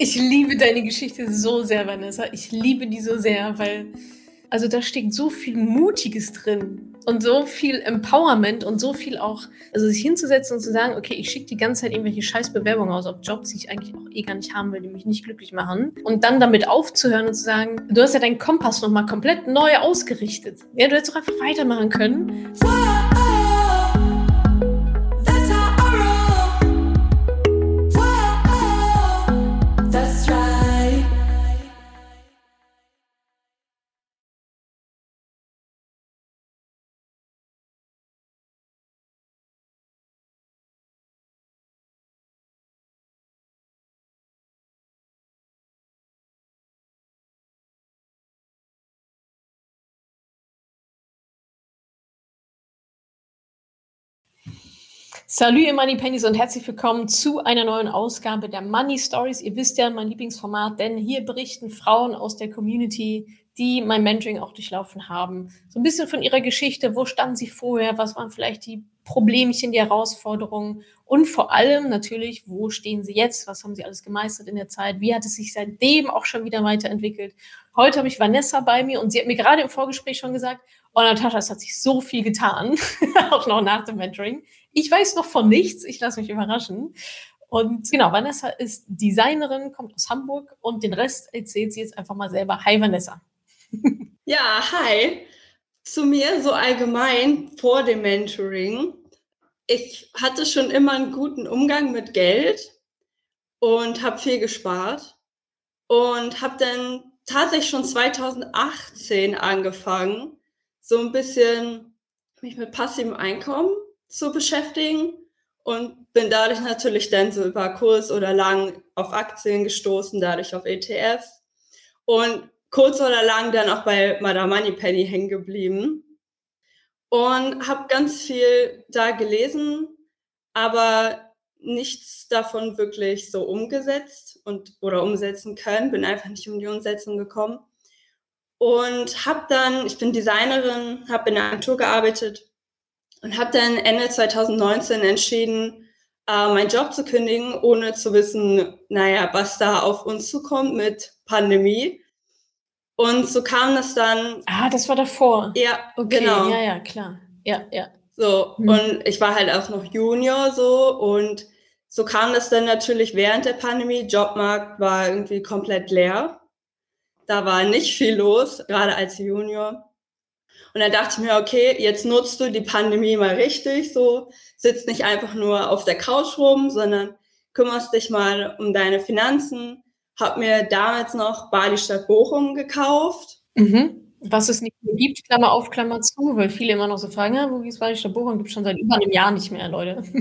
Ich liebe deine Geschichte so sehr, Vanessa. Ich liebe die so sehr, weil also da steckt so viel Mutiges drin und so viel Empowerment und so viel auch, also sich hinzusetzen und zu sagen, okay, ich schicke die ganze Zeit irgendwelche Scheißbewerbungen aus auf Jobs, die ich eigentlich auch eh gar nicht haben will, die mich nicht glücklich machen. Und dann damit aufzuhören und zu sagen, du hast ja deinen Kompass nochmal komplett neu ausgerichtet. Ja, du hättest doch einfach weitermachen können. Salut, ihr Money Pennies und herzlich willkommen zu einer neuen Ausgabe der Money Stories. Ihr wisst ja, mein Lieblingsformat, denn hier berichten Frauen aus der Community, die mein Mentoring auch durchlaufen haben, so ein bisschen von ihrer Geschichte. Wo standen sie vorher? Was waren vielleicht die Problemchen, die Herausforderungen? Und vor allem natürlich, wo stehen sie jetzt? Was haben sie alles gemeistert in der Zeit? Wie hat es sich seitdem auch schon wieder weiterentwickelt? Heute habe ich Vanessa bei mir und sie hat mir gerade im Vorgespräch schon gesagt, oh Natascha, es hat sich so viel getan, auch noch nach dem Mentoring. Ich weiß noch von nichts, ich lasse mich überraschen. Und genau, Vanessa ist Designerin, kommt aus Hamburg und den Rest erzählt sie jetzt einfach mal selber. Hi Vanessa. Ja, hi. Zu mir so allgemein vor dem Mentoring. Ich hatte schon immer einen guten Umgang mit Geld und habe viel gespart und habe dann tatsächlich schon 2018 angefangen, so ein bisschen mich mit passivem Einkommen zu beschäftigen und bin dadurch natürlich dann so über kurz oder lang auf Aktien gestoßen, dadurch auf ETFs und kurz oder lang dann auch bei Madame Moneypenny hängen geblieben und habe ganz viel da gelesen, aber nichts davon wirklich so umgesetzt und oder umsetzen können, bin einfach nicht um die Umsetzung gekommen und habe dann, ich bin Designerin, habe in einer Agentur gearbeitet und habe dann Ende 2019 entschieden, äh, meinen Job zu kündigen, ohne zu wissen, naja, was da auf uns zukommt mit Pandemie. Und so kam das dann. Ah, das war davor. Ja, okay, genau. Ja, ja, klar. Ja, ja. So, hm. und ich war halt auch noch Junior so und so kam das dann natürlich während der Pandemie. Jobmarkt war irgendwie komplett leer. Da war nicht viel los, gerade als Junior. Und dann dachte ich mir, okay, jetzt nutzt du die Pandemie mal richtig, so sitzt nicht einfach nur auf der Couch rum, sondern kümmerst dich mal um deine Finanzen. Hab mir damals noch Bali Stadt Bochum gekauft. Mhm. Was es nicht mehr gibt, Klammer auf, Klammer zu, weil viele immer noch so fragen, ja, wo ist Bali Stadt Bochum? Gibt es schon seit über einem Jahr nicht mehr, Leute.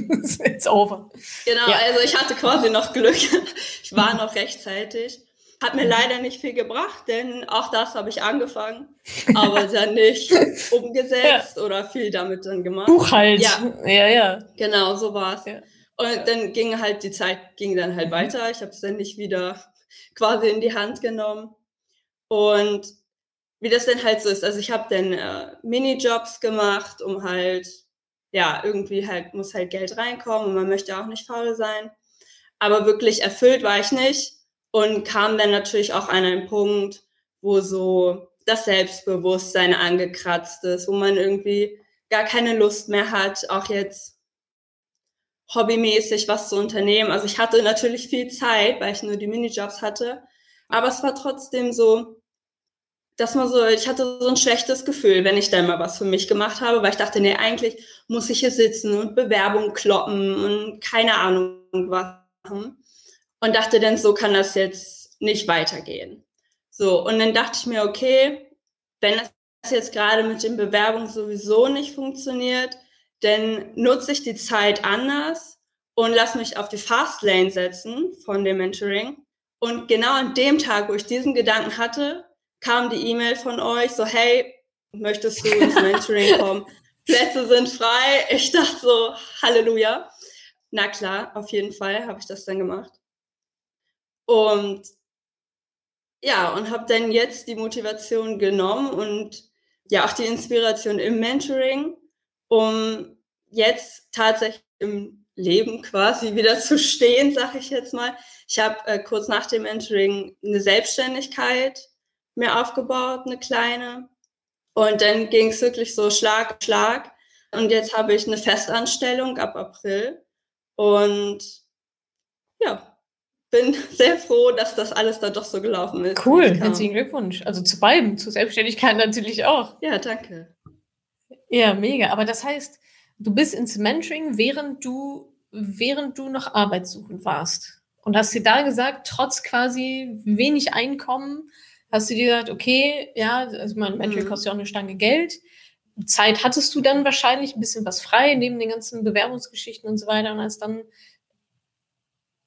It's over. Genau, ja. also ich hatte quasi noch Glück. ich war noch rechtzeitig. Hat mir leider nicht viel gebracht, denn auch das habe ich angefangen, aber dann nicht umgesetzt ja. oder viel damit dann gemacht. Buchhalt. Ja, ja. ja. Genau, so war es. Ja. Und dann ging halt die Zeit ging dann halt mhm. weiter. Ich habe es dann nicht wieder quasi in die Hand genommen. Und wie das denn halt so ist, also ich habe dann äh, Minijobs gemacht, um halt, ja, irgendwie halt muss halt Geld reinkommen und man möchte auch nicht faul sein. Aber wirklich erfüllt war ich nicht und kam dann natürlich auch an einen Punkt, wo so das Selbstbewusstsein angekratzt ist, wo man irgendwie gar keine Lust mehr hat, auch jetzt hobbymäßig was zu unternehmen. Also ich hatte natürlich viel Zeit, weil ich nur die Minijobs hatte, aber es war trotzdem so, dass man so, ich hatte so ein schlechtes Gefühl, wenn ich dann mal was für mich gemacht habe, weil ich dachte, nee, eigentlich muss ich hier sitzen und Bewerbung kloppen und keine Ahnung was machen und dachte dann, so kann das jetzt nicht weitergehen. So, und dann dachte ich mir, okay, wenn das jetzt gerade mit den Bewerbungen sowieso nicht funktioniert, dann nutze ich die Zeit anders und lass mich auf die Fastlane setzen von dem Mentoring. Und genau an dem Tag, wo ich diesen Gedanken hatte, kam die E-Mail von euch so, hey, möchtest du ins Mentoring kommen? Plätze sind frei. Ich dachte so, Halleluja. Na klar, auf jeden Fall habe ich das dann gemacht. Und ja, und habe dann jetzt die Motivation genommen und ja auch die Inspiration im Mentoring, um jetzt tatsächlich im Leben quasi wieder zu stehen, sag ich jetzt mal. Ich habe äh, kurz nach dem Mentoring eine Selbstständigkeit mir aufgebaut, eine kleine. Und dann ging es wirklich so Schlag Schlag. Und jetzt habe ich eine Festanstellung ab April. Und ja, bin sehr froh, dass das alles da doch so gelaufen ist. Cool, herzlichen Glückwunsch. Also zu beiden, zur Selbstständigkeit natürlich auch. Ja, danke. Ja, mega. Aber das heißt, du bist ins Mentoring, während du, während du noch arbeitssuchend warst. Und hast dir da gesagt, trotz quasi wenig Einkommen, hast du dir gesagt, okay, ja, also mein Mentoring mhm. kostet ja auch eine Stange Geld. Zeit hattest du dann wahrscheinlich ein bisschen was frei, neben den ganzen Bewerbungsgeschichten und so weiter. Und hast dann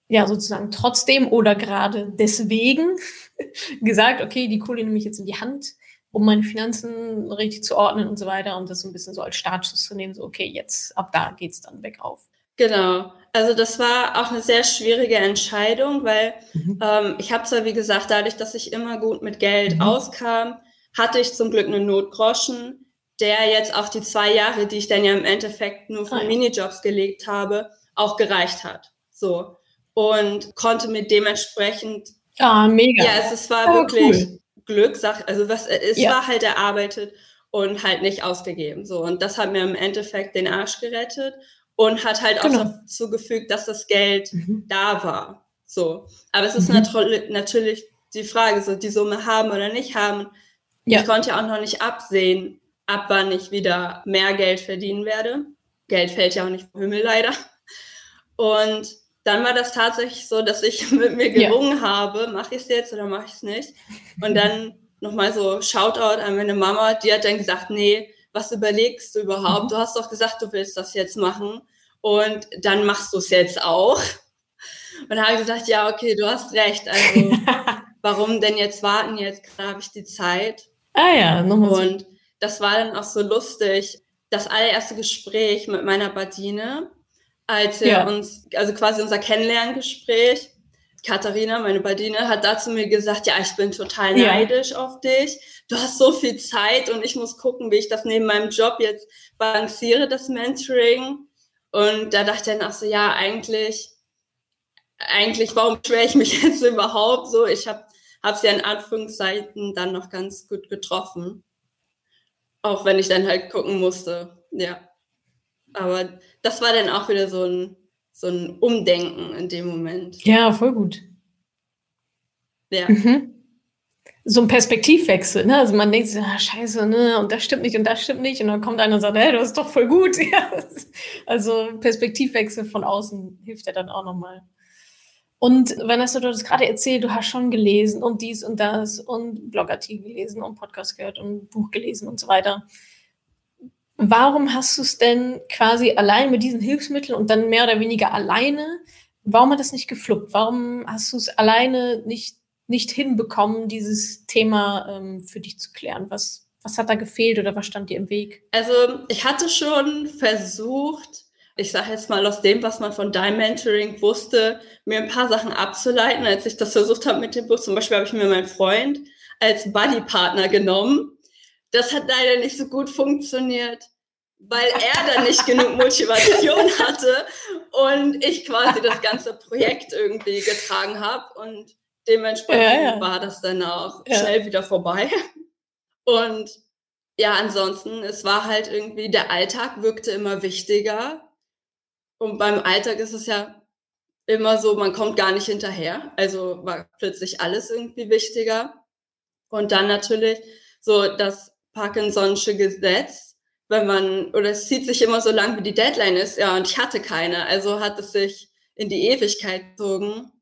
ja sozusagen trotzdem oder gerade deswegen gesagt, okay, die Kohle nehme ich jetzt in die Hand, um meine Finanzen richtig zu ordnen und so weiter und das so ein bisschen so als Startschuss zu nehmen, so okay, jetzt ab da geht es dann bergauf. Genau. Also das war auch eine sehr schwierige Entscheidung, weil mhm. ähm, ich habe zwar, wie gesagt, dadurch, dass ich immer gut mit Geld mhm. auskam, hatte ich zum Glück einen Notgroschen, der jetzt auch die zwei Jahre, die ich dann ja im Endeffekt nur für ah, Minijobs gelegt habe, auch gereicht hat. So und konnte mir dementsprechend. Ah, mega. Ja, es, es war oh, wirklich cool. Glückssache. Also was, es ja. war halt erarbeitet und halt nicht ausgegeben. So und das hat mir im Endeffekt den Arsch gerettet und hat halt genau. auch dazu gefügt, dass das Geld mhm. da war. So, aber es ist mhm. nat natürlich die Frage, so die Summe haben oder nicht haben. Ja. Ich konnte ja auch noch nicht absehen, ab wann ich wieder mehr Geld verdienen werde. Geld fällt ja auch nicht vom Himmel leider. Und dann war das tatsächlich so, dass ich mit mir gerungen ja. habe, mache ich es jetzt oder mache ich es nicht. Und dann nochmal so Shoutout an meine Mama, die hat dann gesagt, nee, was überlegst du überhaupt? Mhm. Du hast doch gesagt, du willst das jetzt machen und dann machst du es jetzt auch. Und dann habe ich gesagt, ja, okay, du hast recht. Also warum denn jetzt warten? Jetzt habe ich die Zeit. Ah ja, nochmal. Und das war dann auch so lustig. Das allererste Gespräch mit meiner Badine, als wir ja. uns, also quasi unser Kennenlerngespräch, Katharina, meine Badine, hat dazu mir gesagt, ja, ich bin total neidisch ja. auf dich. Du hast so viel Zeit und ich muss gucken, wie ich das neben meinem Job jetzt balanciere, das Mentoring. Und da dachte ich dann auch so, ja, eigentlich, eigentlich, warum schwere ich mich jetzt überhaupt so? Ich habe habe sie in Anführungszeiten dann noch ganz gut getroffen. Auch wenn ich dann halt gucken musste, ja. Aber das war dann auch wieder so ein, so ein Umdenken in dem Moment. Ja, voll gut. Ja. Mhm. So ein Perspektivwechsel, ne? Also man denkt sich, ah, scheiße, ne, und das stimmt nicht und das stimmt nicht. Und dann kommt einer und sagt, hey, das ist doch voll gut. Ja. Also Perspektivwechsel von außen hilft ja dann auch nochmal. Und Vanessa, du hast gerade erzählt, du hast schon gelesen und dies und das und Blogartikel gelesen und Podcast gehört und Buch gelesen und so weiter. Warum hast du es denn quasi allein mit diesen Hilfsmitteln und dann mehr oder weniger alleine? Warum hat das nicht gefluppt? Warum hast du es alleine nicht, nicht hinbekommen, dieses Thema ähm, für dich zu klären? Was, was hat da gefehlt oder was stand dir im Weg? Also ich hatte schon versucht, ich sage jetzt mal aus dem, was man von deinem Mentoring wusste, mir ein paar Sachen abzuleiten, als ich das versucht habe mit dem Buch. Zum Beispiel habe ich mir meinen Freund als Buddy-Partner genommen das hat leider nicht so gut funktioniert, weil er dann nicht genug Motivation hatte und ich quasi das ganze Projekt irgendwie getragen habe und dementsprechend ja, ja. war das dann auch ja. schnell wieder vorbei. Und ja, ansonsten, es war halt irgendwie, der Alltag wirkte immer wichtiger. Und beim Alltag ist es ja immer so, man kommt gar nicht hinterher. Also war plötzlich alles irgendwie wichtiger. Und dann natürlich so das Parkinson'sche Gesetz, wenn man, oder es zieht sich immer so lang, wie die Deadline ist, ja, und ich hatte keine, also hat es sich in die Ewigkeit gezogen.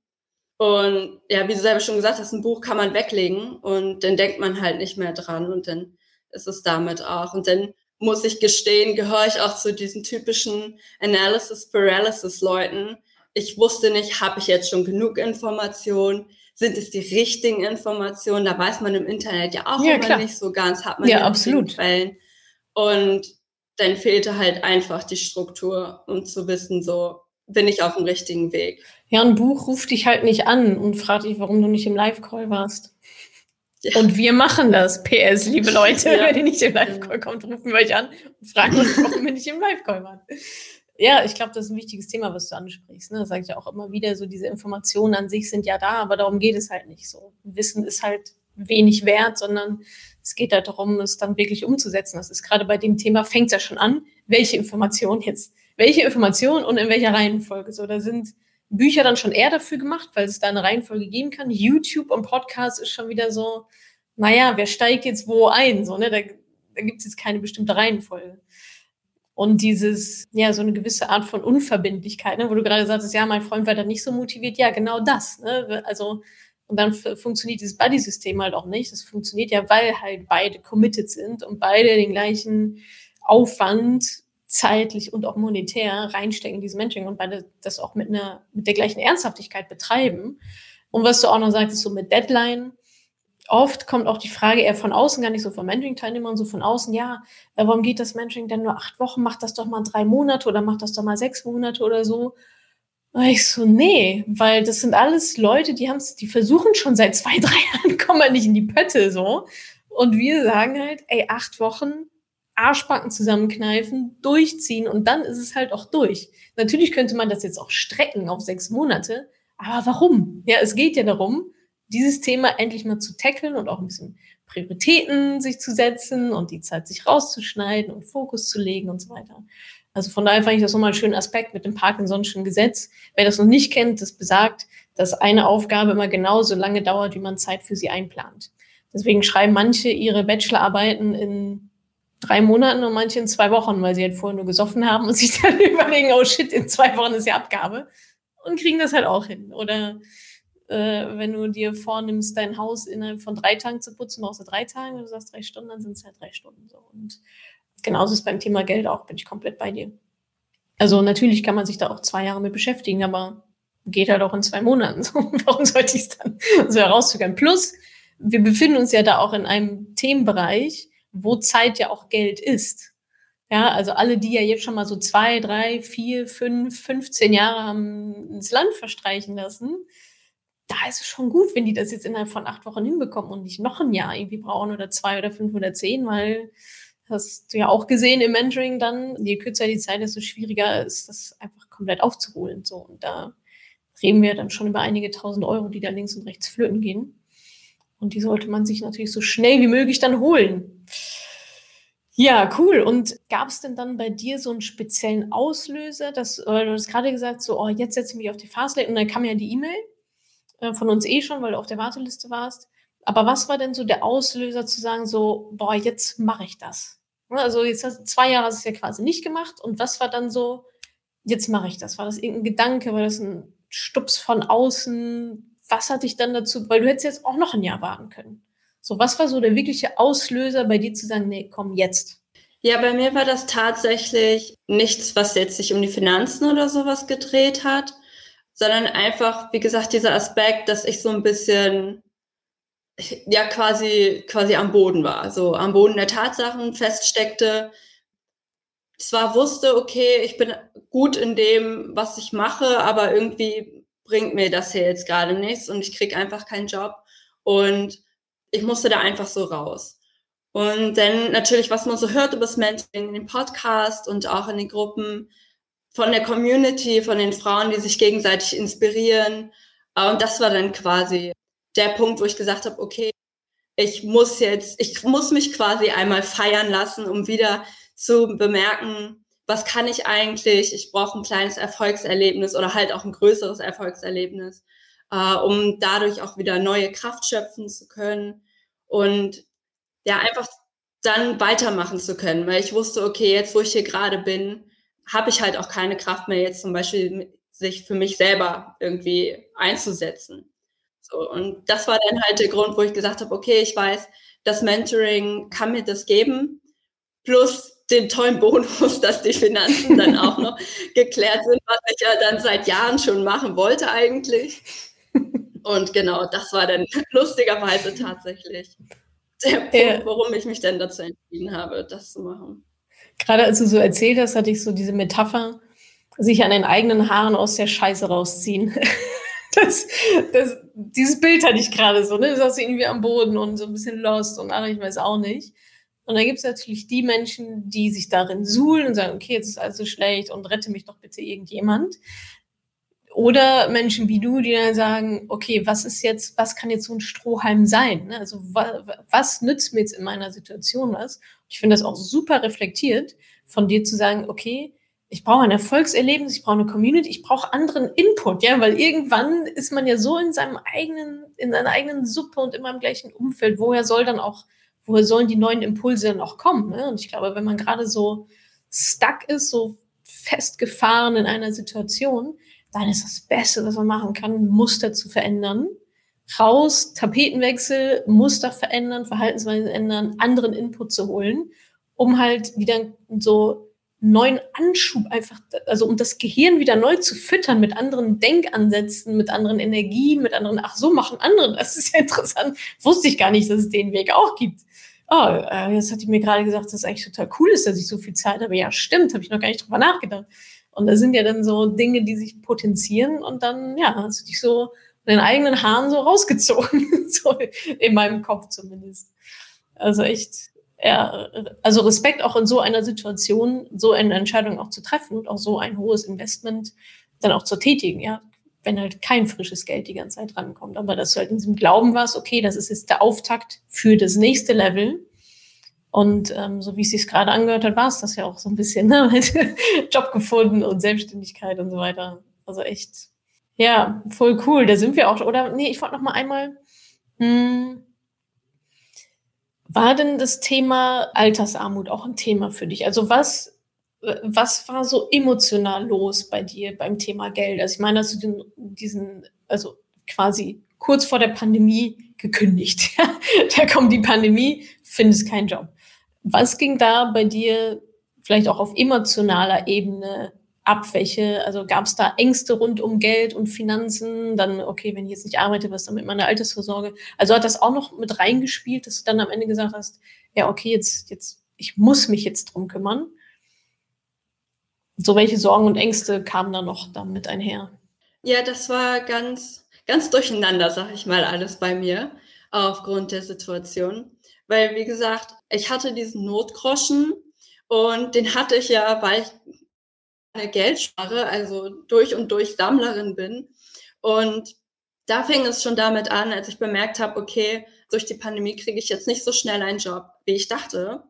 Und ja, wie du selber schon gesagt hast, ein Buch kann man weglegen und dann denkt man halt nicht mehr dran und dann ist es damit auch. Und dann muss ich gestehen, gehöre ich auch zu diesen typischen Analysis Paralysis Leuten. Ich wusste nicht, habe ich jetzt schon genug Informationen? sind es die richtigen Informationen? Da weiß man im Internet ja auch ja, immer klar. nicht so ganz, hat man ja absolut. Quellen. Und dann fehlte halt einfach die Struktur, um zu wissen, so bin ich auf dem richtigen Weg. Ja, ein Buch ruft dich halt nicht an und fragt dich, warum du nicht im Live-Call warst. Ja. Und wir machen das. PS, liebe Leute, ja. wenn ihr nicht im Live-Call kommt, rufen wir euch an und fragen uns, warum wir nicht im Live-Call waren. ja, ich glaube, das ist ein wichtiges Thema, was du ansprichst. Ne? Das sage ich auch immer wieder. So diese Informationen an sich sind ja da, aber darum geht es halt nicht so. Wissen ist halt wenig wert, sondern es geht halt darum, es dann wirklich umzusetzen. Das ist gerade bei dem Thema fängt es ja schon an. Welche Informationen jetzt? Welche Informationen und in welcher Reihenfolge? So, da sind Bücher dann schon eher dafür gemacht, weil es da eine Reihenfolge geben kann. YouTube und Podcast ist schon wieder so, naja, wer steigt jetzt wo ein? So, ne? Da, da gibt es jetzt keine bestimmte Reihenfolge. Und dieses, ja, so eine gewisse Art von Unverbindlichkeit, ne, wo du gerade sagtest, ja, mein Freund war da nicht so motiviert, ja, genau das. Ne? Also, und dann funktioniert dieses Buddy-System halt auch nicht. Das funktioniert ja, weil halt beide committed sind und beide den gleichen Aufwand zeitlich und auch monetär reinstecken in dieses Mentoring und beide das auch mit einer, mit der gleichen Ernsthaftigkeit betreiben. Und was du auch noch sagtest, so mit Deadline, oft kommt auch die Frage eher von außen, gar nicht so von Mentoring-Teilnehmern, so von außen, ja, äh, warum geht das Mentoring denn nur acht Wochen? Macht das doch mal drei Monate oder macht das doch mal sechs Monate oder so. Und ich so, nee, weil das sind alles Leute, die haben die versuchen schon seit zwei, drei Jahren, kommen halt nicht in die Pötte so. Und wir sagen halt, ey, acht Wochen, Arschbacken zusammenkneifen, durchziehen und dann ist es halt auch durch. Natürlich könnte man das jetzt auch strecken auf sechs Monate, aber warum? Ja, es geht ja darum, dieses Thema endlich mal zu tackeln und auch ein bisschen Prioritäten sich zu setzen und die Zeit sich rauszuschneiden und Fokus zu legen und so weiter. Also von daher fand ich das nochmal einen schönen Aspekt mit dem Parkinson'schen Gesetz. Wer das noch nicht kennt, das besagt, dass eine Aufgabe immer genauso lange dauert, wie man Zeit für sie einplant. Deswegen schreiben manche ihre Bachelorarbeiten in drei Monaten und manche in zwei Wochen, weil sie halt vorher nur gesoffen haben und sich dann überlegen, oh shit, in zwei Wochen ist ja Abgabe. Und kriegen das halt auch hin. Oder äh, wenn du dir vornimmst, dein Haus innerhalb von drei Tagen zu putzen, brauchst du drei Tage, wenn du sagst drei Stunden, dann sind es halt drei Stunden so. Und genauso ist beim Thema Geld auch, bin ich komplett bei dir. Also natürlich kann man sich da auch zwei Jahre mit beschäftigen, aber geht halt auch in zwei Monaten. Warum sollte ich es dann so herauszögern? Plus, wir befinden uns ja da auch in einem Themenbereich, wo Zeit ja auch Geld ist. Ja, also alle, die ja jetzt schon mal so zwei, drei, vier, fünf, 15 Jahre haben ins Land verstreichen lassen, da ist es schon gut, wenn die das jetzt innerhalb von acht Wochen hinbekommen und nicht noch ein Jahr irgendwie brauchen oder zwei oder fünf oder zehn, weil hast du ja auch gesehen im Mentoring dann, je kürzer die Zeit, desto schwieriger ist das einfach komplett aufzuholen. So, und da reden wir dann schon über einige tausend Euro, die da links und rechts flöten gehen. Und die sollte man sich natürlich so schnell wie möglich dann holen. Ja, cool. Und gab es denn dann bei dir so einen speziellen Auslöser, dass, weil du hast gerade gesagt, so, oh, jetzt setze ich mich auf die Fastlane und dann kam ja die E-Mail äh, von uns eh schon, weil du auf der Warteliste warst. Aber was war denn so der Auslöser zu sagen, so, boah, jetzt mache ich das? Ne, also jetzt hast du zwei Jahre hast du es ja quasi nicht gemacht. Und was war dann so, jetzt mache ich das? War das irgendein Gedanke? War das ein Stups von außen? Was hat dich dann dazu, weil du hättest jetzt auch noch ein Jahr warten können. So, was war so der wirkliche Auslöser bei dir zu sagen, nee, komm jetzt? Ja, bei mir war das tatsächlich nichts, was jetzt sich um die Finanzen oder sowas gedreht hat, sondern einfach, wie gesagt, dieser Aspekt, dass ich so ein bisschen ja quasi quasi am Boden war, so am Boden der Tatsachen feststeckte. Zwar wusste, okay, ich bin gut in dem, was ich mache, aber irgendwie bringt mir das hier jetzt gerade nichts und ich krieg einfach keinen Job und ich musste da einfach so raus. Und dann natürlich, was man so hört über das Mentoring in den Podcast und auch in den Gruppen, von der Community, von den Frauen, die sich gegenseitig inspirieren. Und das war dann quasi der Punkt, wo ich gesagt habe, okay, ich muss jetzt, ich muss mich quasi einmal feiern lassen, um wieder zu bemerken, was kann ich eigentlich? Ich brauche ein kleines Erfolgserlebnis oder halt auch ein größeres Erfolgserlebnis, äh, um dadurch auch wieder neue Kraft schöpfen zu können und ja, einfach dann weitermachen zu können, weil ich wusste, okay, jetzt wo ich hier gerade bin, habe ich halt auch keine Kraft mehr, jetzt zum Beispiel sich für mich selber irgendwie einzusetzen. So, und das war dann halt der Grund, wo ich gesagt habe, okay, ich weiß, das Mentoring kann mir das geben, plus den tollen Bonus, dass die Finanzen dann auch noch geklärt sind, was ich ja dann seit Jahren schon machen wollte eigentlich. Und genau, das war dann lustigerweise tatsächlich der Punkt, warum ich mich dann dazu entschieden habe, das zu machen gerade als du so erzählt hast, hatte ich so diese Metapher, sich an den eigenen Haaren aus der Scheiße rausziehen. Das, das, dieses Bild hatte ich gerade so, ne? Du saß irgendwie am Boden und so ein bisschen lost und ach, ich weiß auch nicht. Und dann gibt es natürlich die Menschen, die sich darin suhlen und sagen, okay, jetzt ist alles so schlecht und rette mich doch bitte irgendjemand. Oder Menschen wie du, die dann sagen, okay, was ist jetzt, was kann jetzt so ein Strohhalm sein? Ne? Also wa, was nützt mir jetzt in meiner Situation was? Ich finde das auch super reflektiert, von dir zu sagen, okay, ich brauche ein Erfolgserlebnis, ich brauche eine Community, ich brauche anderen Input, ja, weil irgendwann ist man ja so in seinem eigenen, in seiner eigenen Suppe und immer im gleichen Umfeld. Woher soll dann auch, woher sollen die neuen Impulse dann auch kommen? Ne? Und ich glaube, wenn man gerade so stuck ist, so festgefahren in einer Situation, dann ist das Beste, was man machen kann, Muster zu verändern. Raus, Tapetenwechsel, Muster verändern, Verhaltensweisen ändern, anderen Input zu holen, um halt wieder so neuen Anschub einfach, also um das Gehirn wieder neu zu füttern mit anderen Denkansätzen, mit anderen Energien, mit anderen, ach so machen andere, das ist ja interessant, wusste ich gar nicht, dass es den Weg auch gibt. Oh, äh, jetzt hat die mir gerade gesagt, dass es eigentlich total cool ist, dass ich so viel Zeit habe. Ja, stimmt, habe ich noch gar nicht drüber nachgedacht. Und da sind ja dann so Dinge, die sich potenzieren und dann, ja, hast du dich so den eigenen Haaren so rausgezogen, so in meinem Kopf zumindest. Also echt ja, also Respekt auch in so einer Situation, so eine Entscheidung auch zu treffen und auch so ein hohes Investment dann auch zu tätigen, ja. Wenn halt kein frisches Geld die ganze Zeit rankommt. Aber dass du halt in diesem Glauben warst, okay, das ist jetzt der Auftakt für das nächste Level. Und ähm, so wie es sich gerade angehört hat, war es das ja auch so ein bisschen, ne? Job gefunden und Selbstständigkeit und so weiter. Also echt, ja, voll cool. Da sind wir auch. Oder nee, ich wollte noch mal einmal. Hm, war denn das Thema Altersarmut auch ein Thema für dich? Also was, was war so emotional los bei dir beim Thema Geld? Also ich meine, hast du den, diesen, also quasi kurz vor der Pandemie gekündigt. da kommt die Pandemie, findest keinen Job. Was ging da bei dir vielleicht auch auf emotionaler Ebene Abwäche? Also gab es da Ängste rund um Geld und Finanzen? Dann, okay, wenn ich jetzt nicht arbeite, was dann mit meiner Altersvorsorge? Also hat das auch noch mit reingespielt, dass du dann am Ende gesagt hast, ja, okay, jetzt, jetzt, ich muss mich jetzt drum kümmern. So welche Sorgen und Ängste kamen da noch damit einher? Ja, das war ganz, ganz durcheinander, sag ich mal, alles bei mir aufgrund der Situation. Weil, wie gesagt, ich hatte diesen Notgroschen und den hatte ich ja, weil ich eine Geldspare, also durch und durch Sammlerin bin. Und da fing es schon damit an, als ich bemerkt habe, okay, durch die Pandemie kriege ich jetzt nicht so schnell einen Job, wie ich dachte.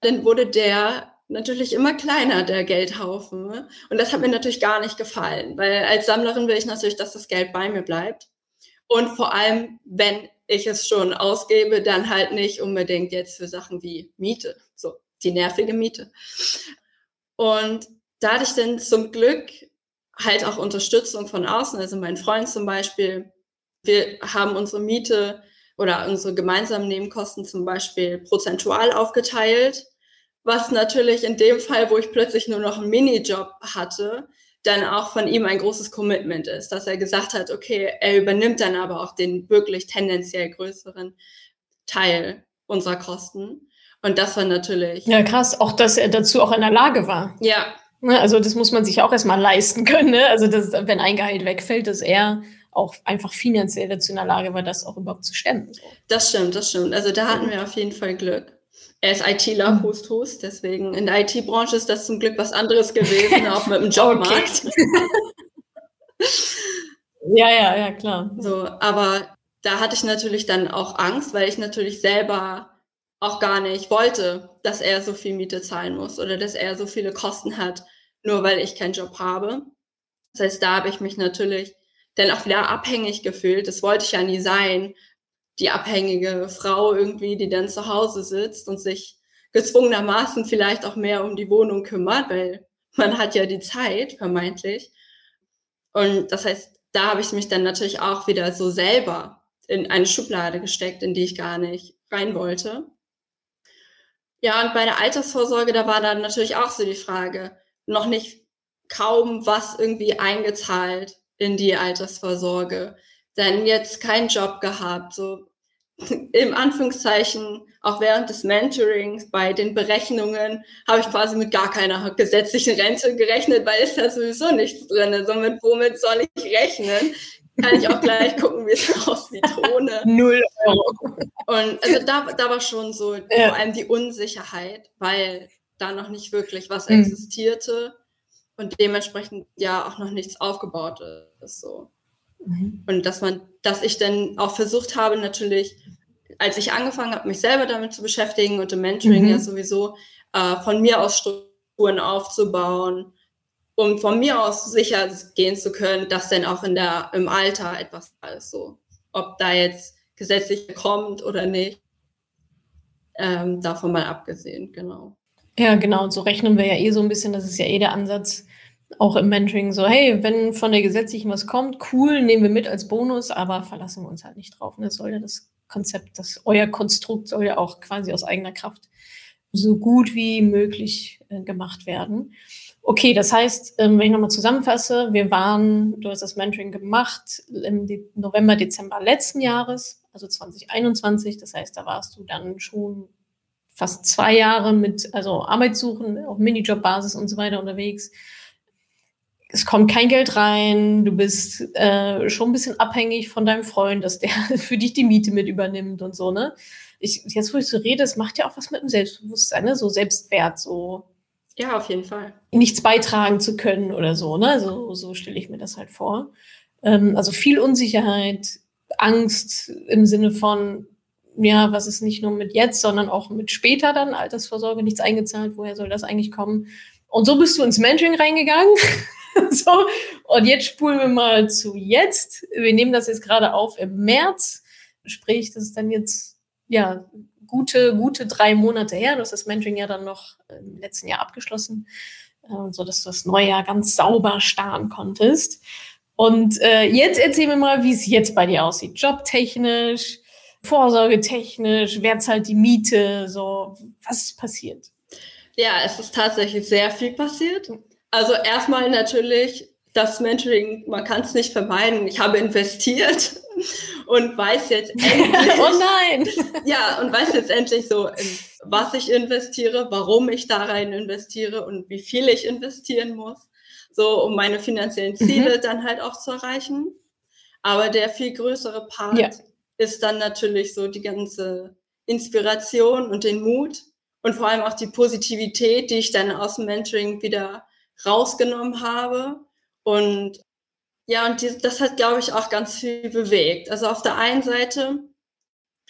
Dann wurde der natürlich immer kleiner, der Geldhaufen. Und das hat mir natürlich gar nicht gefallen, weil als Sammlerin will ich natürlich, dass das Geld bei mir bleibt. Und vor allem, wenn ich es schon ausgebe, dann halt nicht unbedingt jetzt für Sachen wie Miete, so die nervige Miete. Und da hatte ich dann zum Glück halt auch Unterstützung von außen. Also mein Freund zum Beispiel, wir haben unsere Miete oder unsere gemeinsamen Nebenkosten zum Beispiel prozentual aufgeteilt, was natürlich in dem Fall, wo ich plötzlich nur noch einen Minijob hatte, dann auch von ihm ein großes Commitment ist, dass er gesagt hat, okay, er übernimmt dann aber auch den wirklich tendenziell größeren Teil unserer Kosten. Und das war natürlich. Ja, krass, auch dass er dazu auch in der Lage war. Ja, also das muss man sich auch erstmal leisten können. Ne? Also das, wenn ein Gehalt wegfällt, dass er auch einfach finanziell dazu in der Lage war, das auch überhaupt zu stemmen. Das stimmt, das stimmt. Also da hatten wir auf jeden Fall Glück. Er ist ITler, mhm. Hust, Hust, deswegen in der IT-Branche ist das zum Glück was anderes gewesen, auch mit dem Jobmarkt. ja, ja, ja, klar. So, aber da hatte ich natürlich dann auch Angst, weil ich natürlich selber auch gar nicht wollte, dass er so viel Miete zahlen muss oder dass er so viele Kosten hat, nur weil ich keinen Job habe. Das heißt, da habe ich mich natürlich dann auch wieder abhängig gefühlt. Das wollte ich ja nie sein. Die abhängige Frau irgendwie, die dann zu Hause sitzt und sich gezwungenermaßen vielleicht auch mehr um die Wohnung kümmert, weil man hat ja die Zeit, vermeintlich. Und das heißt, da habe ich mich dann natürlich auch wieder so selber in eine Schublade gesteckt, in die ich gar nicht rein wollte. Ja, und bei der Altersvorsorge, da war dann natürlich auch so die Frage, noch nicht kaum was irgendwie eingezahlt in die Altersvorsorge. Dann jetzt keinen Job gehabt, so im Anführungszeichen, auch während des Mentorings bei den Berechnungen habe ich quasi mit gar keiner gesetzlichen Rente gerechnet, weil ist da sowieso nichts drin. Also mit womit soll ich rechnen? Kann ich auch gleich gucken, wie es aussieht ohne. Null Euro. Und also da, da war schon so ja. vor allem die Unsicherheit, weil da noch nicht wirklich was mhm. existierte und dementsprechend ja auch noch nichts aufgebaut ist. So. Mhm. Und dass man, dass ich dann auch versucht habe, natürlich, als ich angefangen habe, mich selber damit zu beschäftigen und im Mentoring mhm. ja sowieso, äh, von mir aus Strukturen aufzubauen, um von mir aus sicher gehen zu können, dass denn auch in der, im Alter etwas ist. So. Ob da jetzt gesetzlich kommt oder nicht, ähm, davon mal abgesehen, genau. Ja, genau. Und so rechnen wir ja eh so ein bisschen, das ist ja eh der Ansatz, auch im Mentoring so, hey, wenn von der gesetzlichen was kommt, cool, nehmen wir mit als Bonus, aber verlassen wir uns halt nicht drauf. Das soll ja das Konzept, das euer Konstrukt soll ja auch quasi aus eigener Kraft so gut wie möglich äh, gemacht werden. Okay, das heißt, ähm, wenn ich nochmal zusammenfasse, wir waren, du hast das Mentoring gemacht im November, Dezember letzten Jahres, also 2021. Das heißt, da warst du dann schon fast zwei Jahre mit, also Arbeitssuchen auf Minijob-Basis und so weiter unterwegs es kommt kein Geld rein, du bist äh, schon ein bisschen abhängig von deinem Freund, dass der für dich die Miete mit übernimmt und so, ne? Ich, jetzt, wo ich so rede, es macht ja auch was mit dem Selbstbewusstsein, ne? So Selbstwert, so. Ja, auf jeden Fall. Nichts beitragen zu können oder so, ne? So, so stelle ich mir das halt vor. Ähm, also viel Unsicherheit, Angst im Sinne von, ja, was ist nicht nur mit jetzt, sondern auch mit später dann, Altersvorsorge, nichts eingezahlt, woher soll das eigentlich kommen? Und so bist du ins Mentoring reingegangen. so, und jetzt spulen wir mal zu jetzt. Wir nehmen das jetzt gerade auf im März. Sprich, das ist dann jetzt, ja, gute, gute drei Monate her. Du hast das Mentoring ja dann noch im letzten Jahr abgeschlossen, äh, so dass du das neue Jahr ganz sauber starten konntest. Und äh, jetzt erzähl mir mal, wie es jetzt bei dir aussieht. Jobtechnisch, vorsorgetechnisch, wer zahlt die Miete, so, was ist passiert? Ja, es ist tatsächlich sehr viel passiert. Also erstmal natürlich das Mentoring, man kann es nicht vermeiden. Ich habe investiert und weiß jetzt endlich. oh nein! Ja, und weiß jetzt endlich so, was ich investiere, warum ich da rein investiere und wie viel ich investieren muss, so um meine finanziellen mhm. Ziele mhm. dann halt auch zu erreichen. Aber der viel größere Part ja. ist dann natürlich so die ganze Inspiration und den Mut und vor allem auch die Positivität, die ich dann aus dem Mentoring wieder rausgenommen habe. Und ja, und die, das hat, glaube ich, auch ganz viel bewegt. Also auf der einen Seite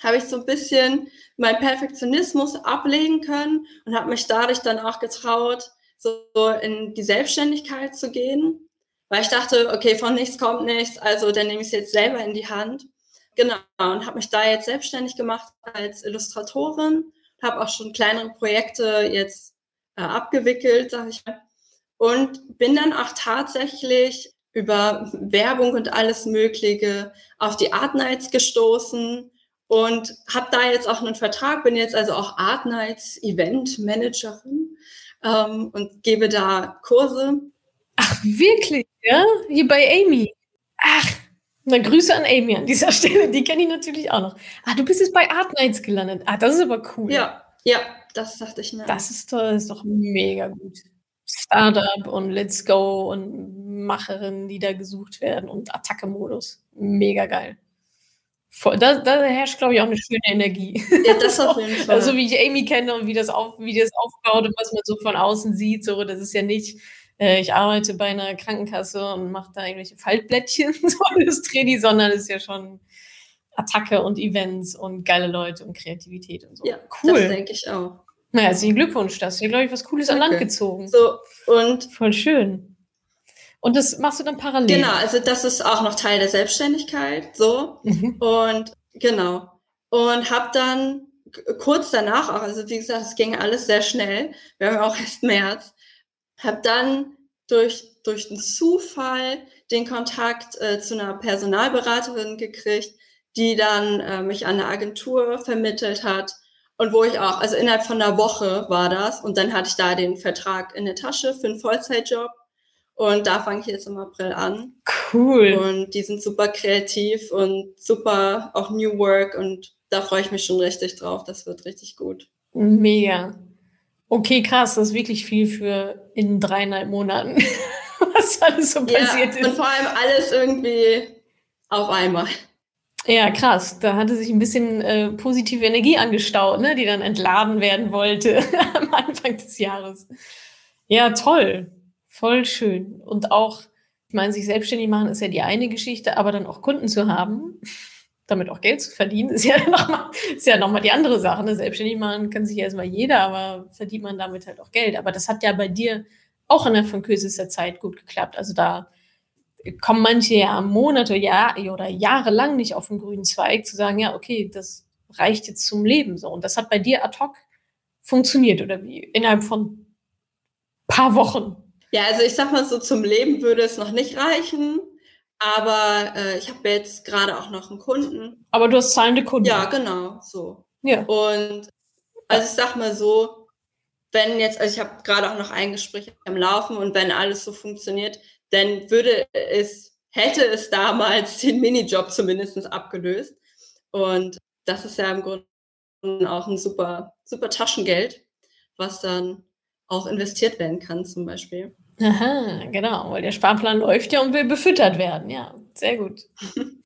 habe ich so ein bisschen meinen Perfektionismus ablegen können und habe mich dadurch dann auch getraut, so in die Selbstständigkeit zu gehen, weil ich dachte, okay, von nichts kommt nichts, also dann nehme ich es jetzt selber in die Hand. Genau, und habe mich da jetzt selbstständig gemacht als Illustratorin, habe auch schon kleinere Projekte jetzt äh, abgewickelt, sage ich mal und bin dann auch tatsächlich über Werbung und alles Mögliche auf die Art Nights gestoßen und habe da jetzt auch einen Vertrag, bin jetzt also auch Art Nights Event Managerin ähm, und gebe da Kurse. Ach, wirklich? Ja? Hier bei Amy. Ach, na Grüße an Amy an dieser Stelle, die kenne ich natürlich auch noch. Ah, du bist jetzt bei Art Nights gelandet. Ah, das ist aber cool. Ja, ja, das dachte ich mir. Das ist, das ist doch mega gut. Startup und Let's Go und Macherinnen, die da gesucht werden und Attacke-Modus. Mega geil. Voll, da, da herrscht, glaube ich, auch eine schöne Energie. Ja, das auf jeden Fall. Also, wie ich Amy kenne und wie das, auf, wie das aufbaut und was man so von außen sieht, so, das ist ja nicht, äh, ich arbeite bei einer Krankenkasse und mache da irgendwelche Faltblättchen, so Industrie, die, sondern es ist ja schon Attacke und Events und geile Leute und Kreativität und so. Ja, cool. Das denke ich auch. Naja, herzlichen Glückwunsch, das ist glaube ich, was Cooles Danke. an Land gezogen. So, und. Voll schön. Und das machst du dann parallel? Genau, also das ist auch noch Teil der Selbstständigkeit, so. Mhm. Und genau. Und habe dann kurz danach auch, also wie gesagt, es ging alles sehr schnell, wir haben auch erst März, habe dann durch, durch den Zufall den Kontakt äh, zu einer Personalberaterin gekriegt, die dann äh, mich an eine Agentur vermittelt hat und wo ich auch, also innerhalb von einer Woche war das. Und dann hatte ich da den Vertrag in der Tasche für einen Vollzeitjob. Und da fange ich jetzt im April an. Cool. Und die sind super kreativ und super auch New Work. Und da freue ich mich schon richtig drauf. Das wird richtig gut. Mega. Okay, krass. Das ist wirklich viel für in dreieinhalb Monaten, was alles so passiert ja, ist. Und vor allem alles irgendwie auf einmal. Ja, krass. Da hatte sich ein bisschen äh, positive Energie angestaut, ne, die dann entladen werden wollte am Anfang des Jahres. Ja, toll. Voll schön. Und auch, ich meine, sich selbstständig machen ist ja die eine Geschichte, aber dann auch Kunden zu haben, damit auch Geld zu verdienen, ist ja nochmal ja noch die andere Sache. Ne? Selbstständig machen kann sich erstmal jeder, aber verdient man damit halt auch Geld. Aber das hat ja bei dir auch innerhalb von kürzester Zeit gut geklappt. Also da kommen manche ja Monate Jahr, oder jahrelang nicht auf den grünen Zweig, zu sagen, ja, okay, das reicht jetzt zum Leben so. Und das hat bei dir ad hoc funktioniert, oder wie? Innerhalb von paar Wochen. Ja, also ich sag mal so, zum Leben würde es noch nicht reichen. Aber äh, ich habe jetzt gerade auch noch einen Kunden. Aber du hast zahlende Kunden. Ja, genau, so. Ja. Und also ich sag mal so, wenn jetzt, also ich habe gerade auch noch ein Gespräch am Laufen und wenn alles so funktioniert, dann würde es, hätte es damals den Minijob zumindest abgelöst. Und das ist ja im Grunde auch ein super, super Taschengeld, was dann auch investiert werden kann, zum Beispiel. Aha, genau, weil der Sparplan läuft ja und will befüttert werden. Ja, sehr gut.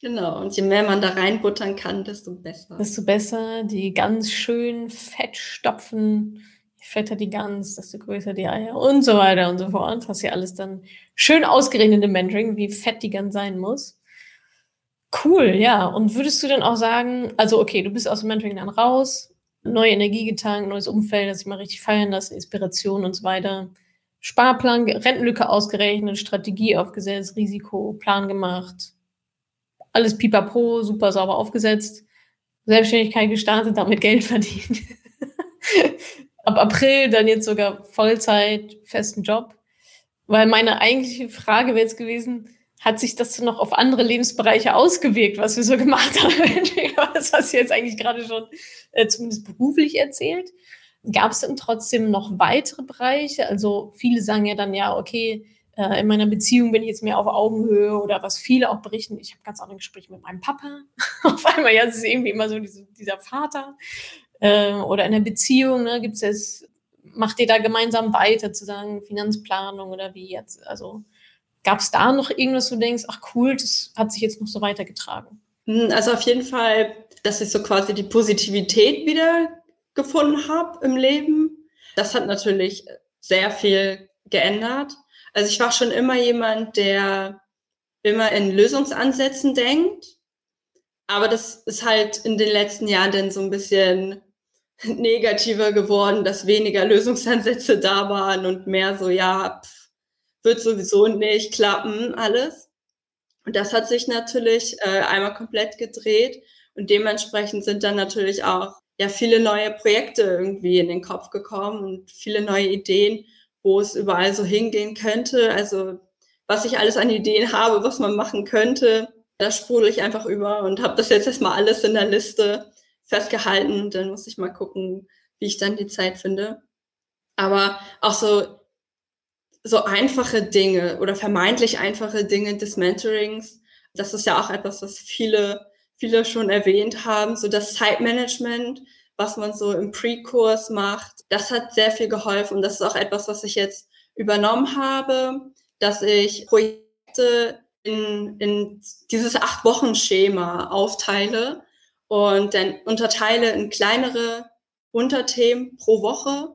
Genau, und je mehr man da reinbuttern kann, desto besser. Desto besser, die ganz schön fett stopfen je fetter die Gans, desto größer die Eier und so weiter und so fort. Hast ja alles dann schön ausgerechnet im Mentoring, wie fett die Gans sein muss. Cool, ja. Und würdest du dann auch sagen, also okay, du bist aus dem Mentoring dann raus, neue Energie getankt, neues Umfeld, das ich mal richtig feiern lasse, Inspiration und so weiter. Sparplan, Rentenlücke ausgerechnet, Strategie aufgesetzt, Risikoplan gemacht. Alles pipapo, super sauber aufgesetzt. Selbstständigkeit gestartet, damit Geld verdient. ab April dann jetzt sogar Vollzeit, festen Job. Weil meine eigentliche Frage wäre jetzt gewesen, hat sich das noch auf andere Lebensbereiche ausgewirkt, was wir so gemacht haben? das hast du jetzt eigentlich gerade schon äh, zumindest beruflich erzählt. Gab es denn trotzdem noch weitere Bereiche? Also viele sagen ja dann, ja, okay, äh, in meiner Beziehung bin ich jetzt mehr auf Augenhöhe oder was viele auch berichten. Ich habe ganz andere Gespräche mit meinem Papa. auf einmal, ja, es ist irgendwie immer so diese, dieser Vater äh, oder in der Beziehung, ne, gibt es macht ihr da gemeinsam weiter, zu sagen, Finanzplanung oder wie jetzt? Also gab es da noch irgendwas, wo du denkst, ach cool, das hat sich jetzt noch so weitergetragen? Hm, also auf jeden Fall, dass ich so quasi die Positivität wieder gefunden habe im Leben. Das hat natürlich sehr viel geändert. Also ich war schon immer jemand, der immer in Lösungsansätzen denkt. Aber das ist halt in den letzten Jahren dann so ein bisschen negativer geworden, dass weniger Lösungsansätze da waren und mehr so, ja, pff, wird sowieso nicht klappen, alles. Und das hat sich natürlich äh, einmal komplett gedreht und dementsprechend sind dann natürlich auch ja viele neue Projekte irgendwie in den Kopf gekommen und viele neue Ideen, wo es überall so hingehen könnte. Also was ich alles an Ideen habe, was man machen könnte, das sprudel ich einfach über und habe das jetzt erstmal alles in der Liste festgehalten. Dann muss ich mal gucken, wie ich dann die Zeit finde. Aber auch so, so einfache Dinge oder vermeintlich einfache Dinge des Mentorings, das ist ja auch etwas, was viele, viele schon erwähnt haben. So das Zeitmanagement, was man so im Pre-Kurs macht, das hat sehr viel geholfen. Und das ist auch etwas, was ich jetzt übernommen habe, dass ich Projekte in, in dieses Acht-Wochen-Schema aufteile und dann unterteile in kleinere Unterthemen pro Woche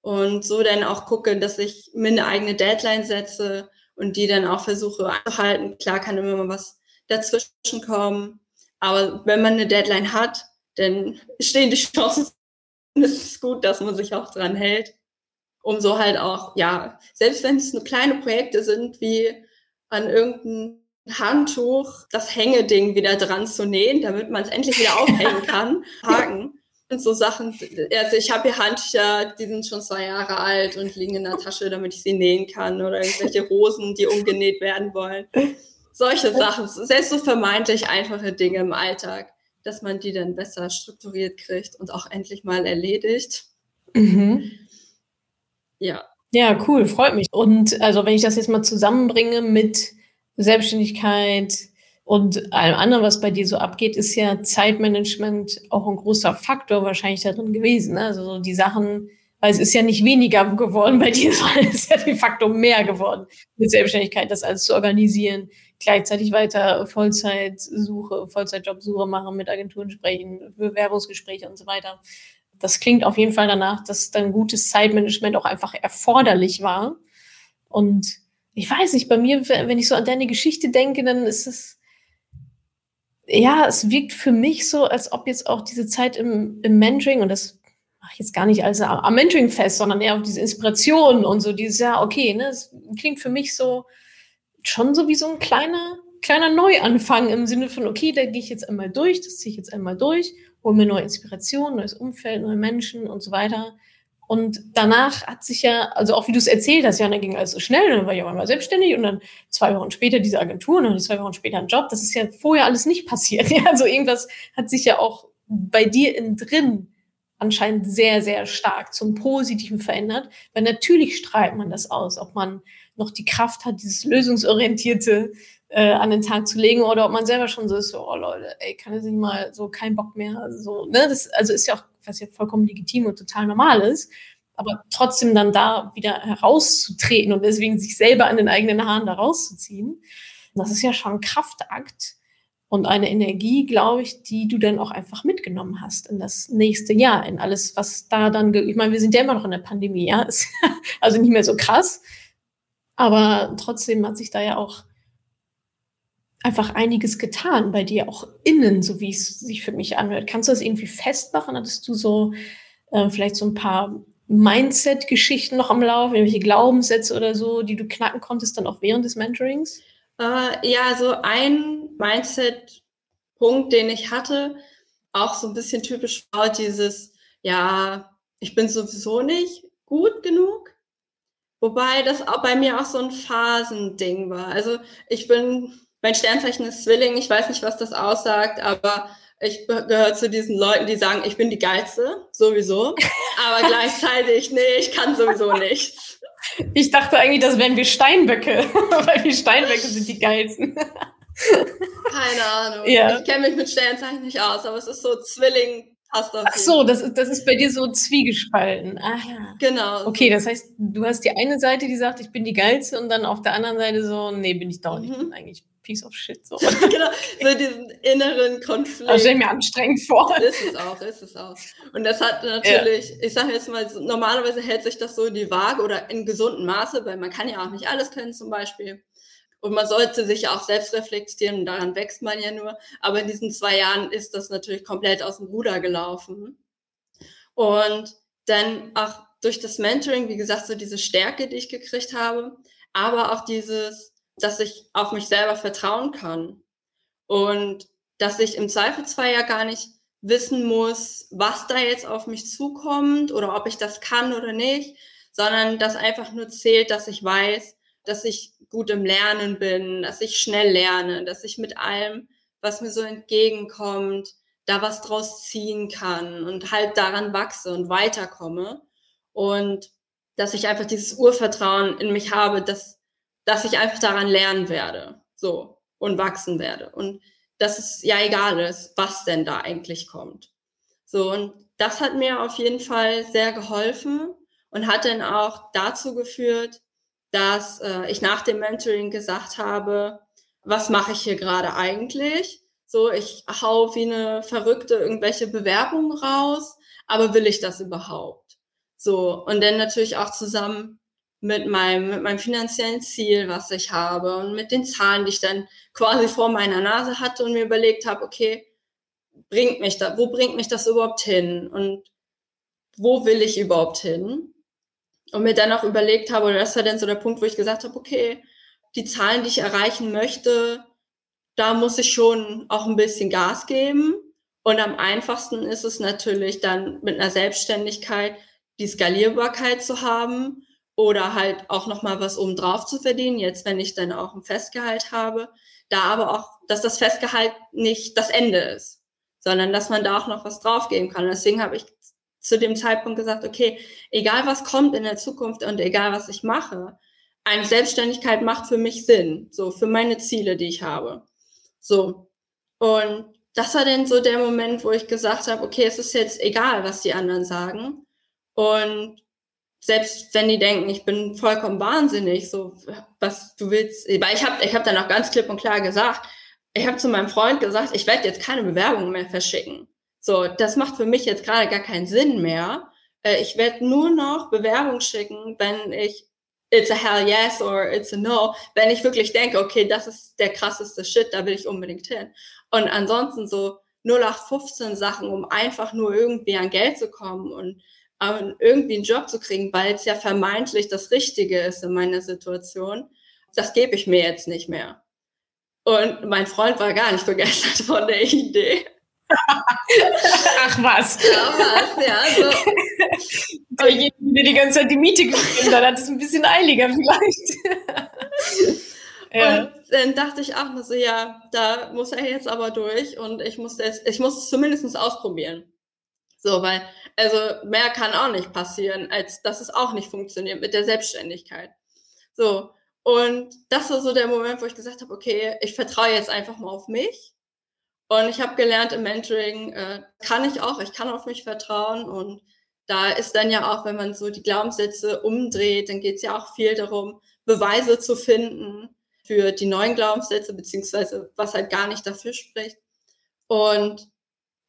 und so dann auch gucke, dass ich mir eine eigene Deadline setze und die dann auch versuche einzuhalten. Klar kann immer mal was dazwischen kommen, aber wenn man eine Deadline hat, dann stehen die Chancen, es ist gut, dass man sich auch dran hält, um so halt auch, ja, selbst wenn es nur kleine Projekte sind, wie an irgendeinem Handtuch, das Hängeding wieder dran zu nähen, damit man es endlich wieder aufhängen kann. Haken. Und so Sachen. Also ich habe hier Handtücher, die sind schon zwei Jahre alt und liegen in der Tasche, damit ich sie nähen kann. Oder irgendwelche Hosen, die umgenäht werden wollen. Solche Sachen. Selbst so vermeintlich einfache Dinge im Alltag, dass man die dann besser strukturiert kriegt und auch endlich mal erledigt. Mhm. Ja. Ja, cool, freut mich. Und also wenn ich das jetzt mal zusammenbringe mit Selbstständigkeit und allem anderen, was bei dir so abgeht, ist ja Zeitmanagement auch ein großer Faktor wahrscheinlich darin gewesen. Ne? Also die Sachen, weil es ist ja nicht weniger geworden bei dir, sondern es ist ja de facto mehr geworden mit Selbstständigkeit, das alles zu organisieren, gleichzeitig weiter Vollzeitsuche, Vollzeitjobsuche machen, mit Agenturen sprechen, Bewerbungsgespräche und so weiter. Das klingt auf jeden Fall danach, dass dann gutes Zeitmanagement auch einfach erforderlich war. Und ich weiß nicht, bei mir, wenn ich so an deine Geschichte denke, dann ist es, ja, es wirkt für mich so, als ob jetzt auch diese Zeit im, im Mentoring, und das mache ich jetzt gar nicht als am Mentoring fest, sondern eher auf diese Inspiration und so dieses, ja, okay, ne, es klingt für mich so schon so wie so ein kleiner, kleiner Neuanfang im Sinne von, okay, da gehe ich jetzt einmal durch, das ziehe ich jetzt einmal durch, hole mir neue Inspiration, neues Umfeld, neue Menschen und so weiter. Und danach hat sich ja, also auch wie du es erzählt hast, ja, dann ging alles so schnell, dann war ich auch einmal selbstständig und dann zwei Wochen später diese Agentur und dann zwei Wochen später ein Job. Das ist ja vorher alles nicht passiert. Ja, also irgendwas hat sich ja auch bei dir innen drin anscheinend sehr, sehr stark zum Positiven verändert. Weil natürlich strahlt man das aus, ob man noch die Kraft hat, dieses lösungsorientierte äh, an den Tag zu legen oder ob man selber schon so ist, so, oh Leute, ey, kann es nicht mal so kein Bock mehr. So, ne? das, also ist ja auch, was ja vollkommen legitim und total normal ist. Aber trotzdem dann da wieder herauszutreten und deswegen sich selber an den eigenen Haaren da rauszuziehen, das ist ja schon ein Kraftakt und eine Energie, glaube ich, die du dann auch einfach mitgenommen hast in das nächste Jahr, in alles, was da dann, ich meine, wir sind ja immer noch in der Pandemie, ja, also nicht mehr so krass, aber trotzdem hat sich da ja auch einfach einiges getan bei dir, auch innen, so wie es sich für mich anhört. Kannst du das irgendwie festmachen? Hattest du so äh, vielleicht so ein paar Mindset-Geschichten noch am Laufen, irgendwelche Glaubenssätze oder so, die du knacken konntest, dann auch während des Mentorings? Äh, ja, so ein Mindset-Punkt, den ich hatte, auch so ein bisschen typisch war dieses, ja, ich bin sowieso nicht gut genug. Wobei das auch bei mir auch so ein Phasending war. Also ich bin mein Sternzeichen ist Zwilling, ich weiß nicht, was das aussagt, aber ich gehöre zu diesen Leuten, die sagen, ich bin die Geilste, sowieso. Aber gleichzeitig, nee, ich kann sowieso nichts. Ich dachte eigentlich, das wären wir Steinböcke, weil die Steinböcke sind die geilsten. Keine Ahnung. Ja. Ich kenne mich mit Sternzeichen nicht aus, aber es ist so Zwilling, Ach so, das ist, das ist bei dir so zwiegespalten. Ah, ja. Genau. Okay, das heißt, du hast die eine Seite, die sagt, ich bin die Geilste und dann auf der anderen Seite so, nee, bin ich doch nicht. Mhm. Eigentlich piece of shit. So. genau, so diesen inneren Konflikt. Das stelle ich mir anstrengend vor. Ist es auch, ist es auch. Und das hat natürlich, ja. ich sage jetzt mal, normalerweise hält sich das so in die Waage oder in gesundem Maße, weil man kann ja auch nicht alles können zum Beispiel. Und man sollte sich auch selbst reflektieren und daran wächst man ja nur. Aber in diesen zwei Jahren ist das natürlich komplett aus dem Ruder gelaufen. Und dann auch durch das Mentoring, wie gesagt, so diese Stärke, die ich gekriegt habe, aber auch dieses, dass ich auf mich selber vertrauen kann. Und dass ich im Zweifelsfall ja gar nicht wissen muss, was da jetzt auf mich zukommt oder ob ich das kann oder nicht, sondern dass einfach nur zählt, dass ich weiß, dass ich gut im Lernen bin, dass ich schnell lerne, dass ich mit allem, was mir so entgegenkommt, da was draus ziehen kann und halt daran wachse und weiterkomme. Und dass ich einfach dieses Urvertrauen in mich habe, dass, dass ich einfach daran lernen werde. So. Und wachsen werde. Und dass es ja egal ist, was denn da eigentlich kommt. So. Und das hat mir auf jeden Fall sehr geholfen und hat dann auch dazu geführt, dass äh, ich nach dem Mentoring gesagt habe, was mache ich hier gerade eigentlich? So, ich hau wie eine Verrückte irgendwelche Bewerbungen raus, aber will ich das überhaupt? So, und dann natürlich auch zusammen mit meinem, mit meinem finanziellen Ziel, was ich habe und mit den Zahlen, die ich dann quasi vor meiner Nase hatte und mir überlegt habe, okay, bringt mich da, wo bringt mich das überhaupt hin? Und wo will ich überhaupt hin? und mir dann auch überlegt habe, oder das war dann so der Punkt, wo ich gesagt habe, okay, die Zahlen, die ich erreichen möchte, da muss ich schon auch ein bisschen Gas geben. Und am einfachsten ist es natürlich dann mit einer Selbstständigkeit die Skalierbarkeit zu haben oder halt auch nochmal was obendrauf zu verdienen, jetzt wenn ich dann auch ein Festgehalt habe. Da aber auch, dass das Festgehalt nicht das Ende ist, sondern dass man da auch noch was draufgeben kann. Deswegen habe ich zu dem Zeitpunkt gesagt, okay, egal was kommt in der Zukunft und egal was ich mache, eine Selbstständigkeit macht für mich Sinn, so für meine Ziele, die ich habe. So. Und das war dann so der Moment, wo ich gesagt habe, okay, es ist jetzt egal, was die anderen sagen. Und selbst wenn die denken, ich bin vollkommen wahnsinnig, so was du willst, weil ich habe ich hab dann auch ganz klipp und klar gesagt, ich habe zu meinem Freund gesagt, ich werde jetzt keine Bewerbungen mehr verschicken. So, das macht für mich jetzt gerade gar keinen Sinn mehr. Äh, ich werde nur noch Bewerbungen schicken, wenn ich it's a hell yes or it's a no, wenn ich wirklich denke, okay, das ist der krasseste Shit, da will ich unbedingt hin. Und ansonsten so 0815 Sachen, um einfach nur irgendwie an Geld zu kommen und irgendwie einen Job zu kriegen, weil es ja vermeintlich das Richtige ist in meiner Situation, das gebe ich mir jetzt nicht mehr. Und mein Freund war gar nicht begeistert von der Idee. Ach was. Ja, was, ja. So. Derjenige, der die ganze Zeit die Miete gegeben hat, hat es ein bisschen eiliger vielleicht. ja. Und dann dachte ich auch nur so, ja, da muss er jetzt aber durch und ich muss das, ich muss es zumindest ausprobieren. So, weil, also mehr kann auch nicht passieren, als dass es auch nicht funktioniert mit der Selbstständigkeit. So, und das war so der Moment, wo ich gesagt habe, okay, ich vertraue jetzt einfach mal auf mich und ich habe gelernt im Mentoring, äh, kann ich auch, ich kann auf mich vertrauen. Und da ist dann ja auch, wenn man so die Glaubenssätze umdreht, dann geht es ja auch viel darum, Beweise zu finden für die neuen Glaubenssätze, beziehungsweise was halt gar nicht dafür spricht. Und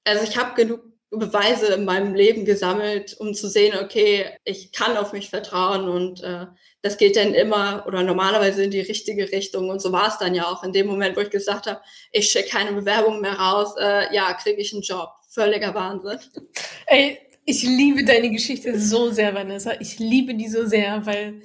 also ich habe genug Beweise in meinem Leben gesammelt, um zu sehen, okay, ich kann auf mich vertrauen und äh, das geht dann immer oder normalerweise in die richtige Richtung. Und so war es dann ja auch in dem Moment, wo ich gesagt habe, ich schicke keine Bewerbung mehr raus, äh, ja, kriege ich einen Job. Völliger Wahnsinn. Ey, ich liebe deine Geschichte so sehr, Vanessa. Ich liebe die so sehr, weil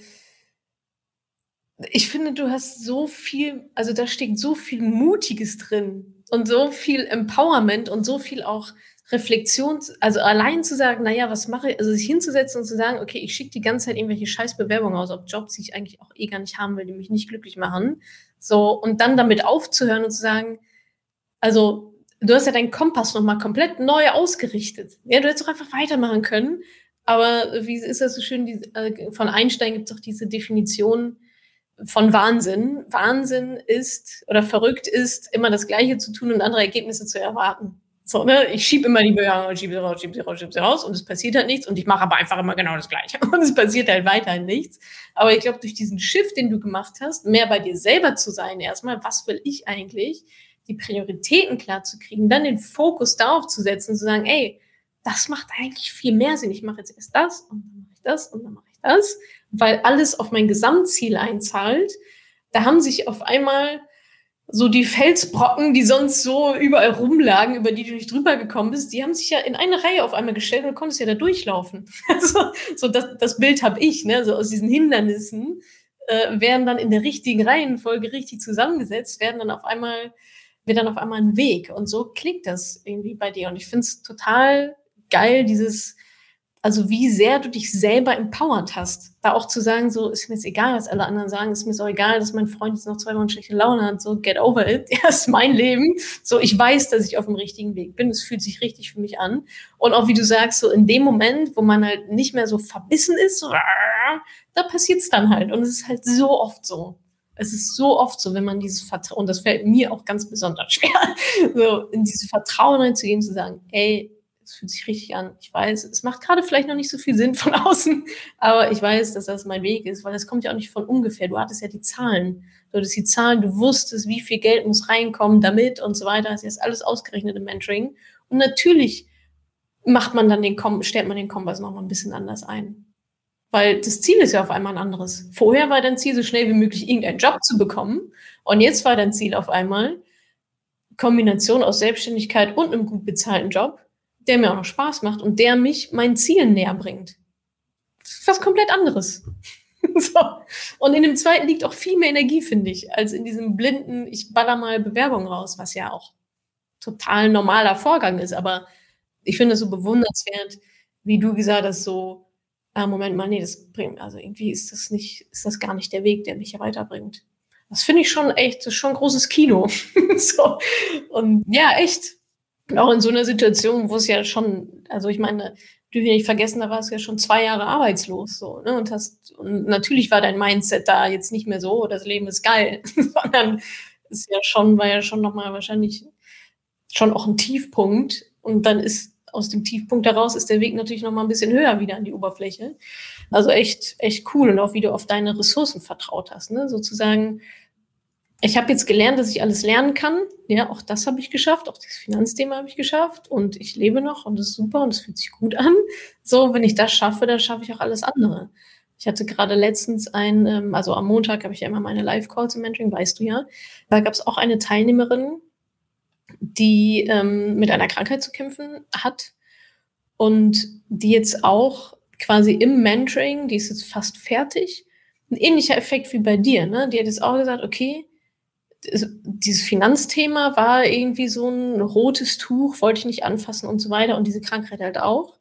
ich finde, du hast so viel, also da steckt so viel Mutiges drin und so viel Empowerment und so viel auch Reflexion, also allein zu sagen, naja, was mache ich, also sich hinzusetzen und zu sagen, okay, ich schicke die ganze Zeit irgendwelche Scheißbewerbungen aus auf Jobs, die ich eigentlich auch eh gar nicht haben will, die mich nicht glücklich machen. So, und dann damit aufzuhören und zu sagen, also du hast ja deinen Kompass nochmal komplett neu ausgerichtet. Ja, du hättest doch einfach weitermachen können. Aber wie ist das so schön, die, äh, von Einstein gibt es auch diese Definition von Wahnsinn. Wahnsinn ist oder verrückt ist, immer das Gleiche zu tun und andere Ergebnisse zu erwarten. So, ne? Ich schiebe immer die Bewerbung, schiebe sie raus, schiebe sie raus, schiebe sie raus und es passiert halt nichts und ich mache aber einfach immer genau das Gleiche und es passiert halt weiterhin nichts. Aber ich glaube, durch diesen Shift, den du gemacht hast, mehr bei dir selber zu sein, erstmal, was will ich eigentlich, die Prioritäten klar zu kriegen, dann den Fokus darauf zu setzen, zu sagen, ey, das macht eigentlich viel mehr Sinn. Ich mache jetzt erst das und dann mache ich das und dann mache ich das, weil alles auf mein Gesamtziel einzahlt. Da haben sich auf einmal so die Felsbrocken, die sonst so überall rumlagen, über die du nicht drüber gekommen bist, die haben sich ja in eine Reihe auf einmal gestellt und du konntest ja da durchlaufen. Also, so das, das Bild habe ich, ne? So aus diesen Hindernissen äh, werden dann in der richtigen Reihenfolge richtig zusammengesetzt, werden dann auf einmal, wird dann auf einmal ein Weg. Und so klingt das irgendwie bei dir. Und ich finde es total geil, dieses also wie sehr du dich selber empowert hast. Da auch zu sagen, so ist mir jetzt egal, was alle anderen sagen, ist mir so egal, dass mein Freund jetzt noch zwei Wochen schlechte Laune hat, so get over it, er ist mein Leben. So, ich weiß, dass ich auf dem richtigen Weg bin, es fühlt sich richtig für mich an. Und auch wie du sagst, so in dem Moment, wo man halt nicht mehr so verbissen ist, so, da passiert's dann halt. Und es ist halt so oft so. Es ist so oft so, wenn man dieses Vertrauen, und das fällt mir auch ganz besonders schwer, so in dieses Vertrauen reinzugehen, zu sagen, ey, es fühlt sich richtig an. Ich weiß, es macht gerade vielleicht noch nicht so viel Sinn von außen, aber ich weiß, dass das mein Weg ist, weil das kommt ja auch nicht von ungefähr. Du hattest ja die Zahlen. Du hattest die Zahlen, du wusstest, wie viel Geld muss reinkommen damit und so weiter. Hast jetzt alles ausgerechnet im Mentoring. Und natürlich macht man dann den Kom stellt man den Kompass nochmal ein bisschen anders ein. Weil das Ziel ist ja auf einmal ein anderes. Vorher war dein Ziel, so schnell wie möglich irgendeinen Job zu bekommen. Und jetzt war dein Ziel auf einmal, Kombination aus Selbstständigkeit und einem gut bezahlten Job, der mir auch noch Spaß macht und der mich meinen Zielen näher bringt. Was komplett anderes. so. Und in dem zweiten liegt auch viel mehr Energie, finde ich, als in diesem blinden, ich baller mal Bewerbungen raus, was ja auch total normaler Vorgang ist. Aber ich finde es so bewundernswert, wie du gesagt hast, so, ah, Moment mal, nee, das bringt, also irgendwie ist das nicht, ist das gar nicht der Weg, der mich hier weiterbringt. Das finde ich schon echt, das ist schon großes Kino. so. Und ja, echt, auch in so einer Situation, wo es ja schon, also ich meine, du nicht vergessen, da warst du ja schon zwei Jahre arbeitslos, so, ne, und hast, und natürlich war dein Mindset da jetzt nicht mehr so, das Leben ist geil, sondern ist ja schon, war ja schon nochmal wahrscheinlich schon auch ein Tiefpunkt und dann ist aus dem Tiefpunkt heraus ist der Weg natürlich noch mal ein bisschen höher wieder an die Oberfläche. Also echt, echt cool und auch wie du auf deine Ressourcen vertraut hast, ne? sozusagen. Ich habe jetzt gelernt, dass ich alles lernen kann. Ja, auch das habe ich geschafft. Auch das Finanzthema habe ich geschafft. Und ich lebe noch und das ist super und es fühlt sich gut an. So, wenn ich das schaffe, dann schaffe ich auch alles andere. Ich hatte gerade letztens ein, ähm, also am Montag habe ich ja immer meine Live-Calls im Mentoring, weißt du ja. Da gab es auch eine Teilnehmerin, die ähm, mit einer Krankheit zu kämpfen hat und die jetzt auch quasi im Mentoring, die ist jetzt fast fertig, ein ähnlicher Effekt wie bei dir. Ne? Die hat jetzt auch gesagt, okay, dieses Finanzthema war irgendwie so ein rotes Tuch, wollte ich nicht anfassen und so weiter und diese Krankheit halt auch.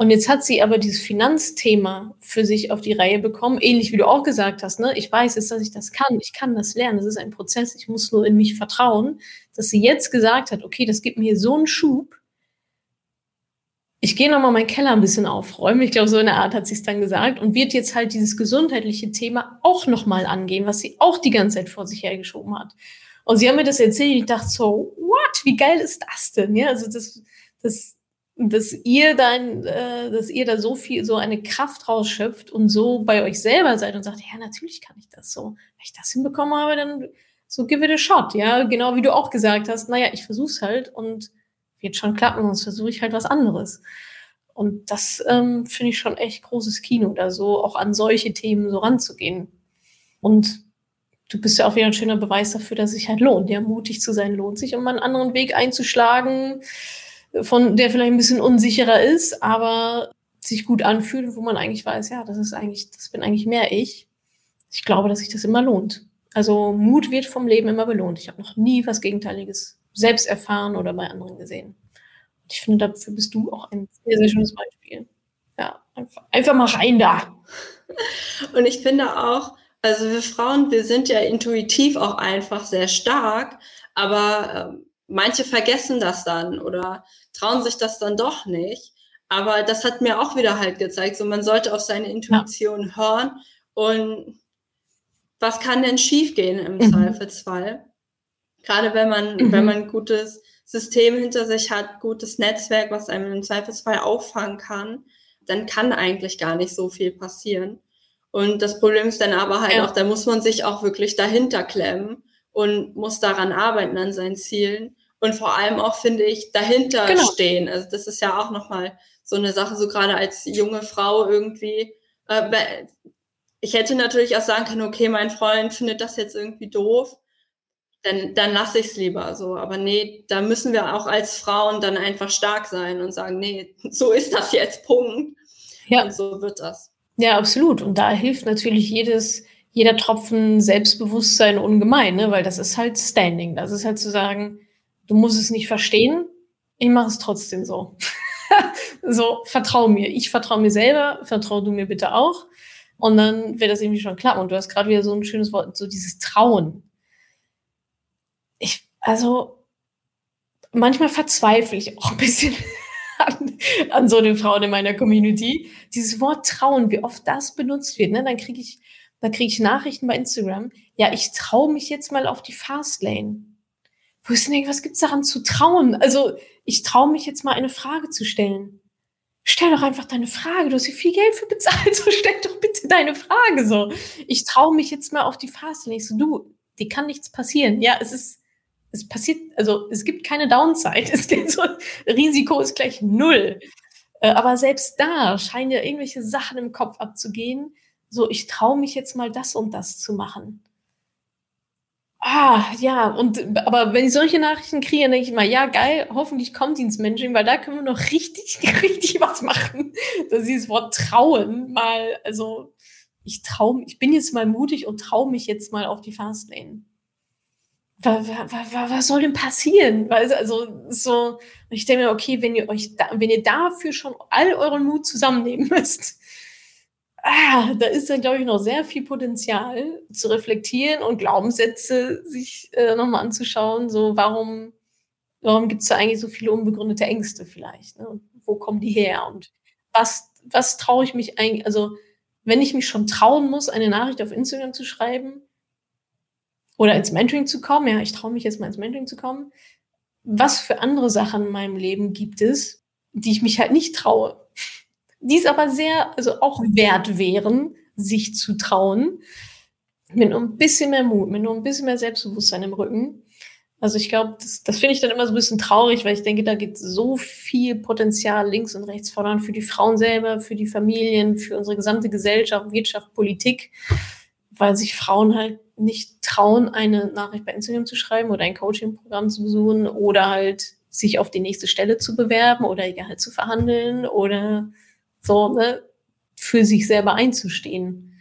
Und jetzt hat sie aber dieses Finanzthema für sich auf die Reihe bekommen, ähnlich wie du auch gesagt hast. Ne? Ich weiß jetzt, dass ich das kann. Ich kann das lernen. Das ist ein Prozess. Ich muss nur in mich vertrauen, dass sie jetzt gesagt hat, okay, das gibt mir so einen Schub. Ich gehe nochmal meinen Keller ein bisschen aufräumen. Ich glaube, so in der Art hat sie es dann gesagt und wird jetzt halt dieses gesundheitliche Thema auch nochmal angehen, was sie auch die ganze Zeit vor sich hergeschoben hat. Und sie haben mir das erzählt und ich dachte so, what? Wie geil ist das denn? Ja, also das, das, dass ihr dann, äh, dass ihr da so viel, so eine Kraft rausschöpft und so bei euch selber seid und sagt, ja, natürlich kann ich das so. Wenn ich das hinbekommen habe, dann so give it a shot, ja. Genau wie du auch gesagt hast, naja, ich versuch's halt und wird schon klappen, sonst versuche ich halt was anderes. Und das ähm, finde ich schon echt großes Kino, da so auch an solche Themen so ranzugehen. Und du bist ja auch wieder ein schöner Beweis dafür, dass es sich halt lohnt. Ja, mutig zu sein lohnt sich, um einen anderen Weg einzuschlagen von der vielleicht ein bisschen unsicherer ist, aber sich gut anfühlt, wo man eigentlich weiß, ja, das ist eigentlich, das bin eigentlich mehr ich. Ich glaube, dass sich das immer lohnt. Also Mut wird vom Leben immer belohnt. Ich habe noch nie was Gegenteiliges selbst erfahren oder bei anderen gesehen. Und ich finde, dafür bist du auch ein sehr, sehr schönes Beispiel. Ja, einfach, einfach mal rein da. Und ich finde auch, also wir Frauen, wir sind ja intuitiv auch einfach sehr stark, aber ähm, manche vergessen das dann oder trauen sich das dann doch nicht. Aber das hat mir auch wieder halt gezeigt, so man sollte auf seine Intuition ja. hören und was kann denn schiefgehen im mhm. Zweifelsfall? Gerade wenn man, mhm. wenn man ein gutes System hinter sich hat, gutes Netzwerk, was einem im Zweifelsfall auffangen kann, dann kann eigentlich gar nicht so viel passieren. Und das Problem ist dann aber halt ja. auch, da muss man sich auch wirklich dahinter klemmen und muss daran arbeiten an seinen Zielen und vor allem auch, finde ich, dahinter genau. stehen. Also das ist ja auch nochmal so eine Sache, so gerade als junge Frau irgendwie. Äh, ich hätte natürlich auch sagen können, okay, mein Freund findet das jetzt irgendwie doof, dann, dann lasse ich es lieber so. Aber nee, da müssen wir auch als Frauen dann einfach stark sein und sagen, nee, so ist das jetzt, Punkt. Ja. Und so wird das. Ja, absolut. Und da hilft natürlich jedes, jeder Tropfen Selbstbewusstsein ungemein, ne? weil das ist halt Standing. Das ist halt zu sagen, du musst es nicht verstehen, ich mache es trotzdem so. so, vertrau mir. Ich vertraue mir selber, vertrau du mir bitte auch. Und dann wird das irgendwie schon klappen. Und du hast gerade wieder so ein schönes Wort, so dieses Trauen. Ich, also, manchmal verzweifle ich auch ein bisschen an, an so den Frauen in meiner Community. Dieses Wort Trauen, wie oft das benutzt wird, ne? Dann kriege ich, dann kriege ich Nachrichten bei Instagram. Ja, ich traue mich jetzt mal auf die Fastlane wo ich denke, was gibt's daran zu trauen? Also ich traue mich jetzt mal eine Frage zu stellen. Stell doch einfach deine Frage. Du hast hier viel Geld für bezahlt, so stell doch bitte deine Frage so. Ich traue mich jetzt mal auf die. Und ich so, du, die kann nichts passieren. Ja, es ist, es passiert, also es gibt keine Downside. Es gibt so, Risiko ist gleich null. Äh, aber selbst da scheinen ja irgendwelche Sachen im Kopf abzugehen. So, ich traue mich jetzt mal das und das zu machen. Ah, ja, und aber wenn ich solche Nachrichten kriege, dann denke ich mal, ja, geil, hoffentlich kommt ins Mentoring, weil da können wir noch richtig, richtig was machen. Dass dieses Wort trauen mal, also ich traue, ich bin jetzt mal mutig und traue mich jetzt mal auf die Fastlane. Was, soll denn passieren? Weil, also, so, ich denke mir, okay, wenn ihr euch da, wenn ihr dafür schon all euren Mut zusammennehmen müsst, ah, da ist dann, glaube ich, noch sehr viel Potenzial zu reflektieren und Glaubenssätze sich äh, nochmal anzuschauen. So, warum, warum gibt es da eigentlich so viele unbegründete Ängste vielleicht? Ne? Wo kommen die her? Und was, was traue ich mich eigentlich, also wenn ich mich schon trauen muss, eine Nachricht auf Instagram zu schreiben oder ins Mentoring zu kommen, ja, ich traue mich jetzt mal ins Mentoring zu kommen, was für andere Sachen in meinem Leben gibt es, die ich mich halt nicht traue. Die es aber sehr, also auch wert wären, sich zu trauen. Mit nur ein bisschen mehr Mut, mit nur ein bisschen mehr Selbstbewusstsein im Rücken. Also ich glaube, das, das finde ich dann immer so ein bisschen traurig, weil ich denke, da geht so viel Potenzial links und rechts voran für die Frauen selber, für die Familien, für unsere gesamte Gesellschaft, Wirtschaft, Politik, weil sich Frauen halt nicht trauen, eine Nachricht bei Instagram zu schreiben oder ein Coaching-Programm zu besuchen oder halt sich auf die nächste Stelle zu bewerben oder egal zu verhandeln oder so, ne, für sich selber einzustehen.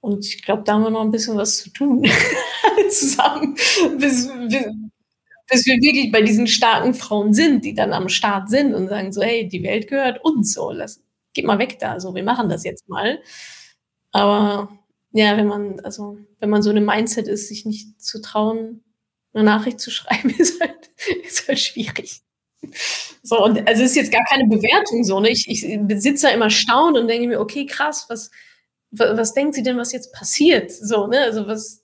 Und ich glaube, da haben wir noch ein bisschen was zu tun zusammen, bis, bis, bis, wir wirklich bei diesen starken Frauen sind, die dann am Start sind und sagen so, hey, die Welt gehört uns so, lass, geht mal weg da, so, wir machen das jetzt mal. Aber ja, wenn man, also, wenn man so eine Mindset ist, sich nicht zu trauen, eine Nachricht zu schreiben, ist halt, ist halt schwierig. So, und also ist jetzt gar keine Bewertung so, ne? Ich, ich sitze da immer staunt und denke mir, okay, krass, was, was, was denkt sie denn, was jetzt passiert? So, ne? Also was,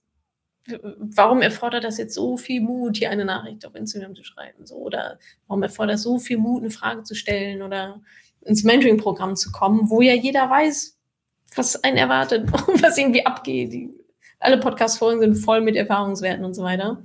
warum erfordert das jetzt so viel Mut, hier eine Nachricht auf Instagram zu schreiben? So, oder warum erfordert das so viel Mut, eine Frage zu stellen oder ins Mentoring-Programm zu kommen, wo ja jeder weiß, was einen erwartet und was irgendwie abgeht. Die, alle Podcast-Folgen sind voll mit Erfahrungswerten und so weiter.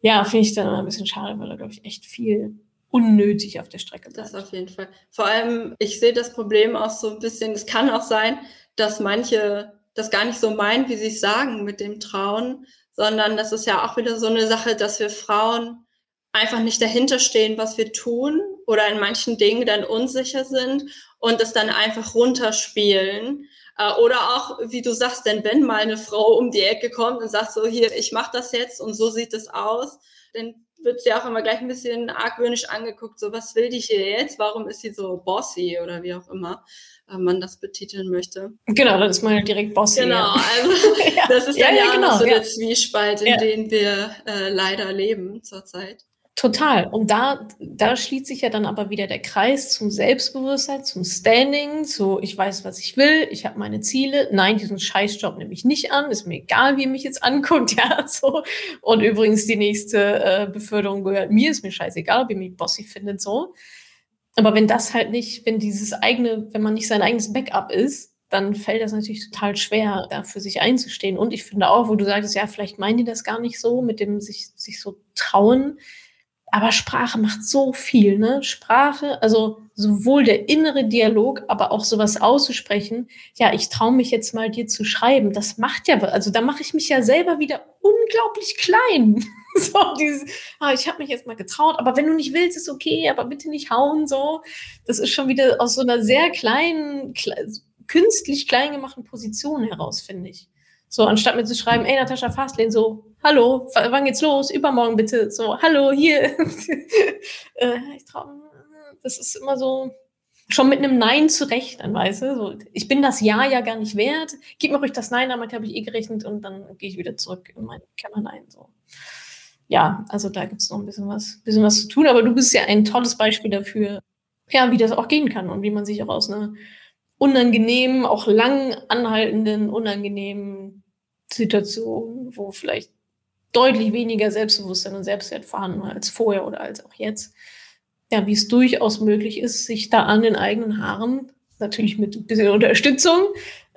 Ja, finde ich dann ein bisschen schade, weil da, glaube ich, echt viel unnötig auf der Strecke bleibt. Das auf jeden Fall. Vor allem, ich sehe das Problem auch so ein bisschen, es kann auch sein, dass manche das gar nicht so meinen, wie sie es sagen mit dem Trauen, sondern das ist ja auch wieder so eine Sache, dass wir Frauen einfach nicht dahinter stehen, was wir tun oder in manchen Dingen dann unsicher sind und es dann einfach runterspielen. Äh, oder auch, wie du sagst, denn wenn mal eine Frau um die Ecke kommt und sagt so, hier, ich mache das jetzt und so sieht es aus, dann wird sie auch immer gleich ein bisschen argwöhnisch angeguckt, so was will die hier jetzt, warum ist sie so bossy oder wie auch immer äh, man das betiteln möchte. Genau, dann ist man halt direkt bossy. Genau, also das ist ja, ja, ja genau, so der Zwiespalt, in den wir äh, leider leben zurzeit. Total. Und da, da schließt sich ja dann aber wieder der Kreis zum Selbstbewusstsein, zum Standing, zu ich weiß, was ich will, ich habe meine Ziele. Nein, diesen Scheißjob nehme ich nicht an, ist mir egal, wie ihr mich jetzt anguckt, ja, so. Und übrigens, die nächste äh, Beförderung gehört mir, ist mir scheißegal, ihr mich bossy findet, so. Aber wenn das halt nicht, wenn dieses eigene, wenn man nicht sein eigenes Backup ist, dann fällt das natürlich total schwer, da für sich einzustehen. Und ich finde auch, wo du sagst, ja, vielleicht meinen die das gar nicht so, mit dem sich, sich so trauen aber Sprache macht so viel, ne? Sprache, also sowohl der innere Dialog, aber auch sowas auszusprechen. Ja, ich traue mich jetzt mal dir zu schreiben. Das macht ja, also da mache ich mich ja selber wieder unglaublich klein. so dieses, ah, ich habe mich jetzt mal getraut, aber wenn du nicht willst, ist okay, aber bitte nicht hauen so. Das ist schon wieder aus so einer sehr kleinen, künstlich klein gemachten Position heraus, finde ich. So, anstatt mir zu schreiben, ey, Natascha Fastlane, so, hallo, wann geht's los? Übermorgen bitte. So, hallo, hier. äh, ich trau, das ist immer so, schon mit einem Nein zu rechnen, weißt du? So, ich bin das Ja ja gar nicht wert. Gib mir ruhig das Nein, damit habe ich eh gerechnet und dann gehe ich wieder zurück in mein Kämmerlein. So. Ja, also da gibt's noch ein bisschen was, bisschen was zu tun, aber du bist ja ein tolles Beispiel dafür, ja, wie das auch gehen kann und wie man sich auch aus einer unangenehmen, auch lang anhaltenden, unangenehmen Situationen, wo vielleicht deutlich weniger Selbstbewusstsein und Selbstwert vorhanden war als vorher oder als auch jetzt. Ja, wie es durchaus möglich ist, sich da an den eigenen Haaren, natürlich mit ein bisschen Unterstützung,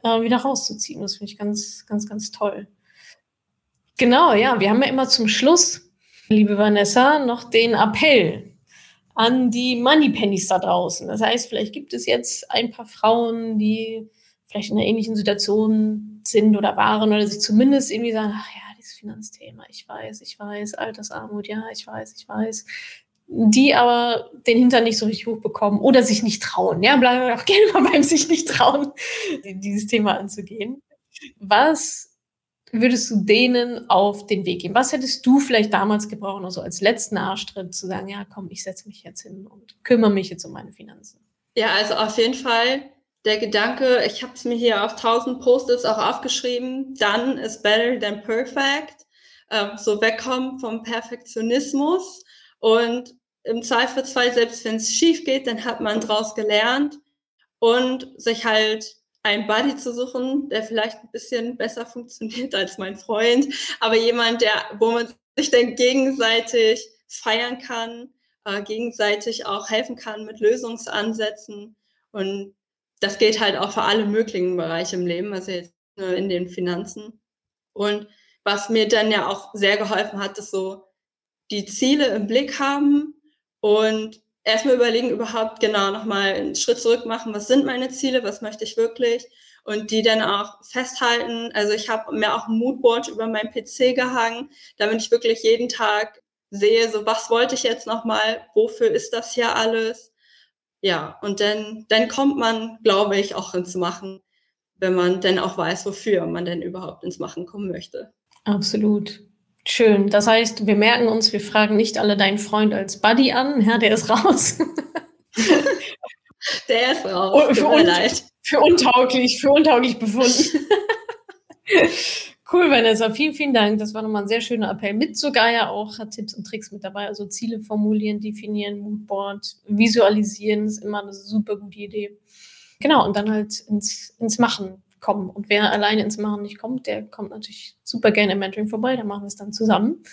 äh, wieder rauszuziehen. Das finde ich ganz, ganz, ganz toll. Genau, ja, wir haben ja immer zum Schluss, liebe Vanessa, noch den Appell an die Moneypennies da draußen. Das heißt, vielleicht gibt es jetzt ein paar Frauen, die vielleicht in einer ähnlichen Situation sind oder waren oder sich zumindest irgendwie sagen, ach ja, dieses Finanzthema, ich weiß, ich weiß, Altersarmut, ja, ich weiß, ich weiß, die aber den Hintern nicht so richtig hochbekommen oder sich nicht trauen. Ja, bleiben wir auch gerne mal beim sich nicht trauen, dieses Thema anzugehen. Was würdest du denen auf den Weg geben? Was hättest du vielleicht damals gebraucht, also als letzten Arschtritt zu sagen, ja, komm, ich setze mich jetzt hin und kümmere mich jetzt um meine Finanzen? Ja, also auf jeden Fall der Gedanke, ich habe es mir hier auf 1000 Post-its auch aufgeschrieben, done is better than perfect. Ähm, so wegkommen vom Perfektionismus und im Zweifelsfall, selbst wenn es schief geht, dann hat man daraus gelernt und sich halt einen Buddy zu suchen, der vielleicht ein bisschen besser funktioniert als mein Freund, aber jemand, der, wo man sich dann gegenseitig feiern kann äh, gegenseitig auch helfen kann mit Lösungsansätzen. Und das geht halt auch für alle möglichen Bereiche im Leben, also jetzt nur in den Finanzen. Und was mir dann ja auch sehr geholfen hat, ist so die Ziele im Blick haben und erstmal überlegen, überhaupt genau nochmal einen Schritt zurück machen, was sind meine Ziele, was möchte ich wirklich und die dann auch festhalten. Also ich habe mir auch ein Moodboard über meinen PC gehangen, damit ich wirklich jeden Tag sehe, so was wollte ich jetzt nochmal, wofür ist das hier alles? Ja, und dann, dann kommt man, glaube ich, auch ins Machen, wenn man dann auch weiß, wofür man denn überhaupt ins Machen kommen möchte. Absolut. Schön. Das heißt, wir merken uns, wir fragen nicht alle deinen Freund als Buddy an. Ja, der ist raus. der ist raus. Oh, für, un für untauglich, für untauglich befunden. cool, Vanessa. Vielen, vielen Dank. Das war nochmal ein sehr schöner Appell. Mit sogar ja auch hat Tipps und Tricks mit dabei. Also Ziele formulieren, definieren, Moodboard, visualisieren ist immer eine super gute Idee. Genau, und dann halt ins, ins Machen kommen. Und wer alleine ins Machen nicht kommt, der kommt natürlich super gerne im Mentoring vorbei, dann machen wir es dann zusammen.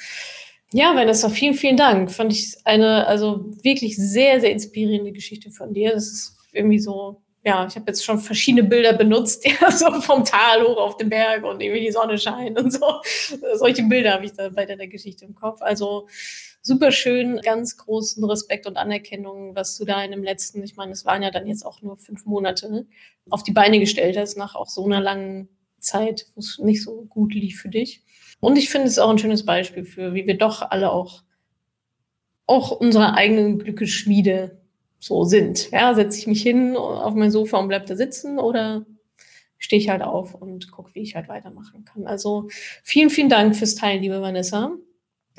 Ja, Vanessa, vielen, vielen Dank. Fand ich eine, also wirklich sehr, sehr inspirierende Geschichte von dir. Das ist irgendwie so, ja, ich habe jetzt schon verschiedene Bilder benutzt, ja, so vom Tal hoch auf den Berg und irgendwie die Sonne scheint und so. Solche Bilder habe ich da bei deiner Geschichte im Kopf. Also super schön, ganz großen Respekt und Anerkennung, was du da in dem letzten, ich meine, es waren ja dann jetzt auch nur fünf Monate, auf die Beine gestellt hast, nach auch so einer langen Zeit, wo es nicht so gut lief für dich. Und ich finde es auch ein schönes Beispiel für, wie wir doch alle auch, auch unsere eigenen Glückeschmiede so sind. Ja, setze ich mich hin auf mein Sofa und bleib da sitzen oder stehe ich halt auf und gucke, wie ich halt weitermachen kann. Also vielen, vielen Dank fürs Teilen, liebe Vanessa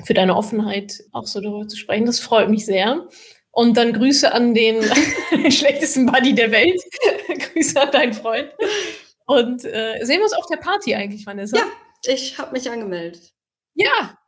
für deine Offenheit, auch so darüber zu sprechen. Das freut mich sehr. Und dann Grüße an den schlechtesten Buddy der Welt. Grüße an deinen Freund. Und äh, sehen wir uns auf der Party eigentlich, Vanessa? Ja, ich habe mich angemeldet. Ja!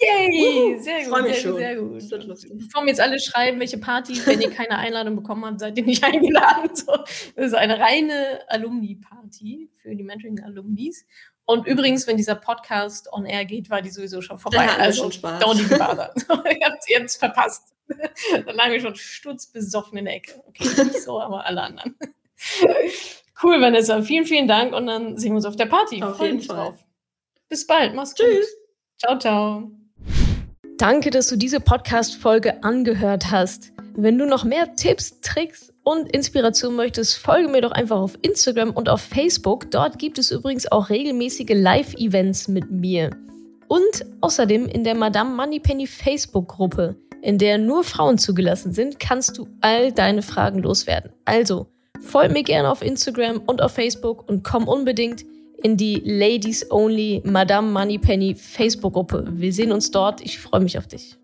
Yay! Uh, sehr gut, sehr, sehr gut. Bevor mir jetzt alle schreiben, welche Party, wenn ihr keine Einladung bekommen habt, seid ihr nicht eingeladen. So, das ist eine reine Alumni-Party für die Mentoring-Alumnis. Und übrigens, wenn dieser Podcast on air geht, war die sowieso schon vorbei. Dann also schon Spaß. Don't even bother. ihr habt es verpasst. Dann lagen wir schon sturzbesoffen in der Ecke. Okay, nicht so, aber alle anderen. Cool, Vanessa. Vielen, vielen Dank und dann sehen wir uns auf der Party. Auf jeden Fall. Drauf. Bis bald. Mach's Tschüss. gut. Ciao, ciao. Danke, dass du diese Podcast-Folge angehört hast. Wenn du noch mehr Tipps, Tricks und Inspiration möchtest, folge mir doch einfach auf Instagram und auf Facebook. Dort gibt es übrigens auch regelmäßige Live-Events mit mir. Und außerdem in der Madame Moneypenny Facebook-Gruppe, in der nur Frauen zugelassen sind, kannst du all deine Fragen loswerden. Also, folg mir gerne auf Instagram und auf Facebook und komm unbedingt in die Ladies Only Madame Moneypenny Facebook-Gruppe. Wir sehen uns dort. Ich freue mich auf dich.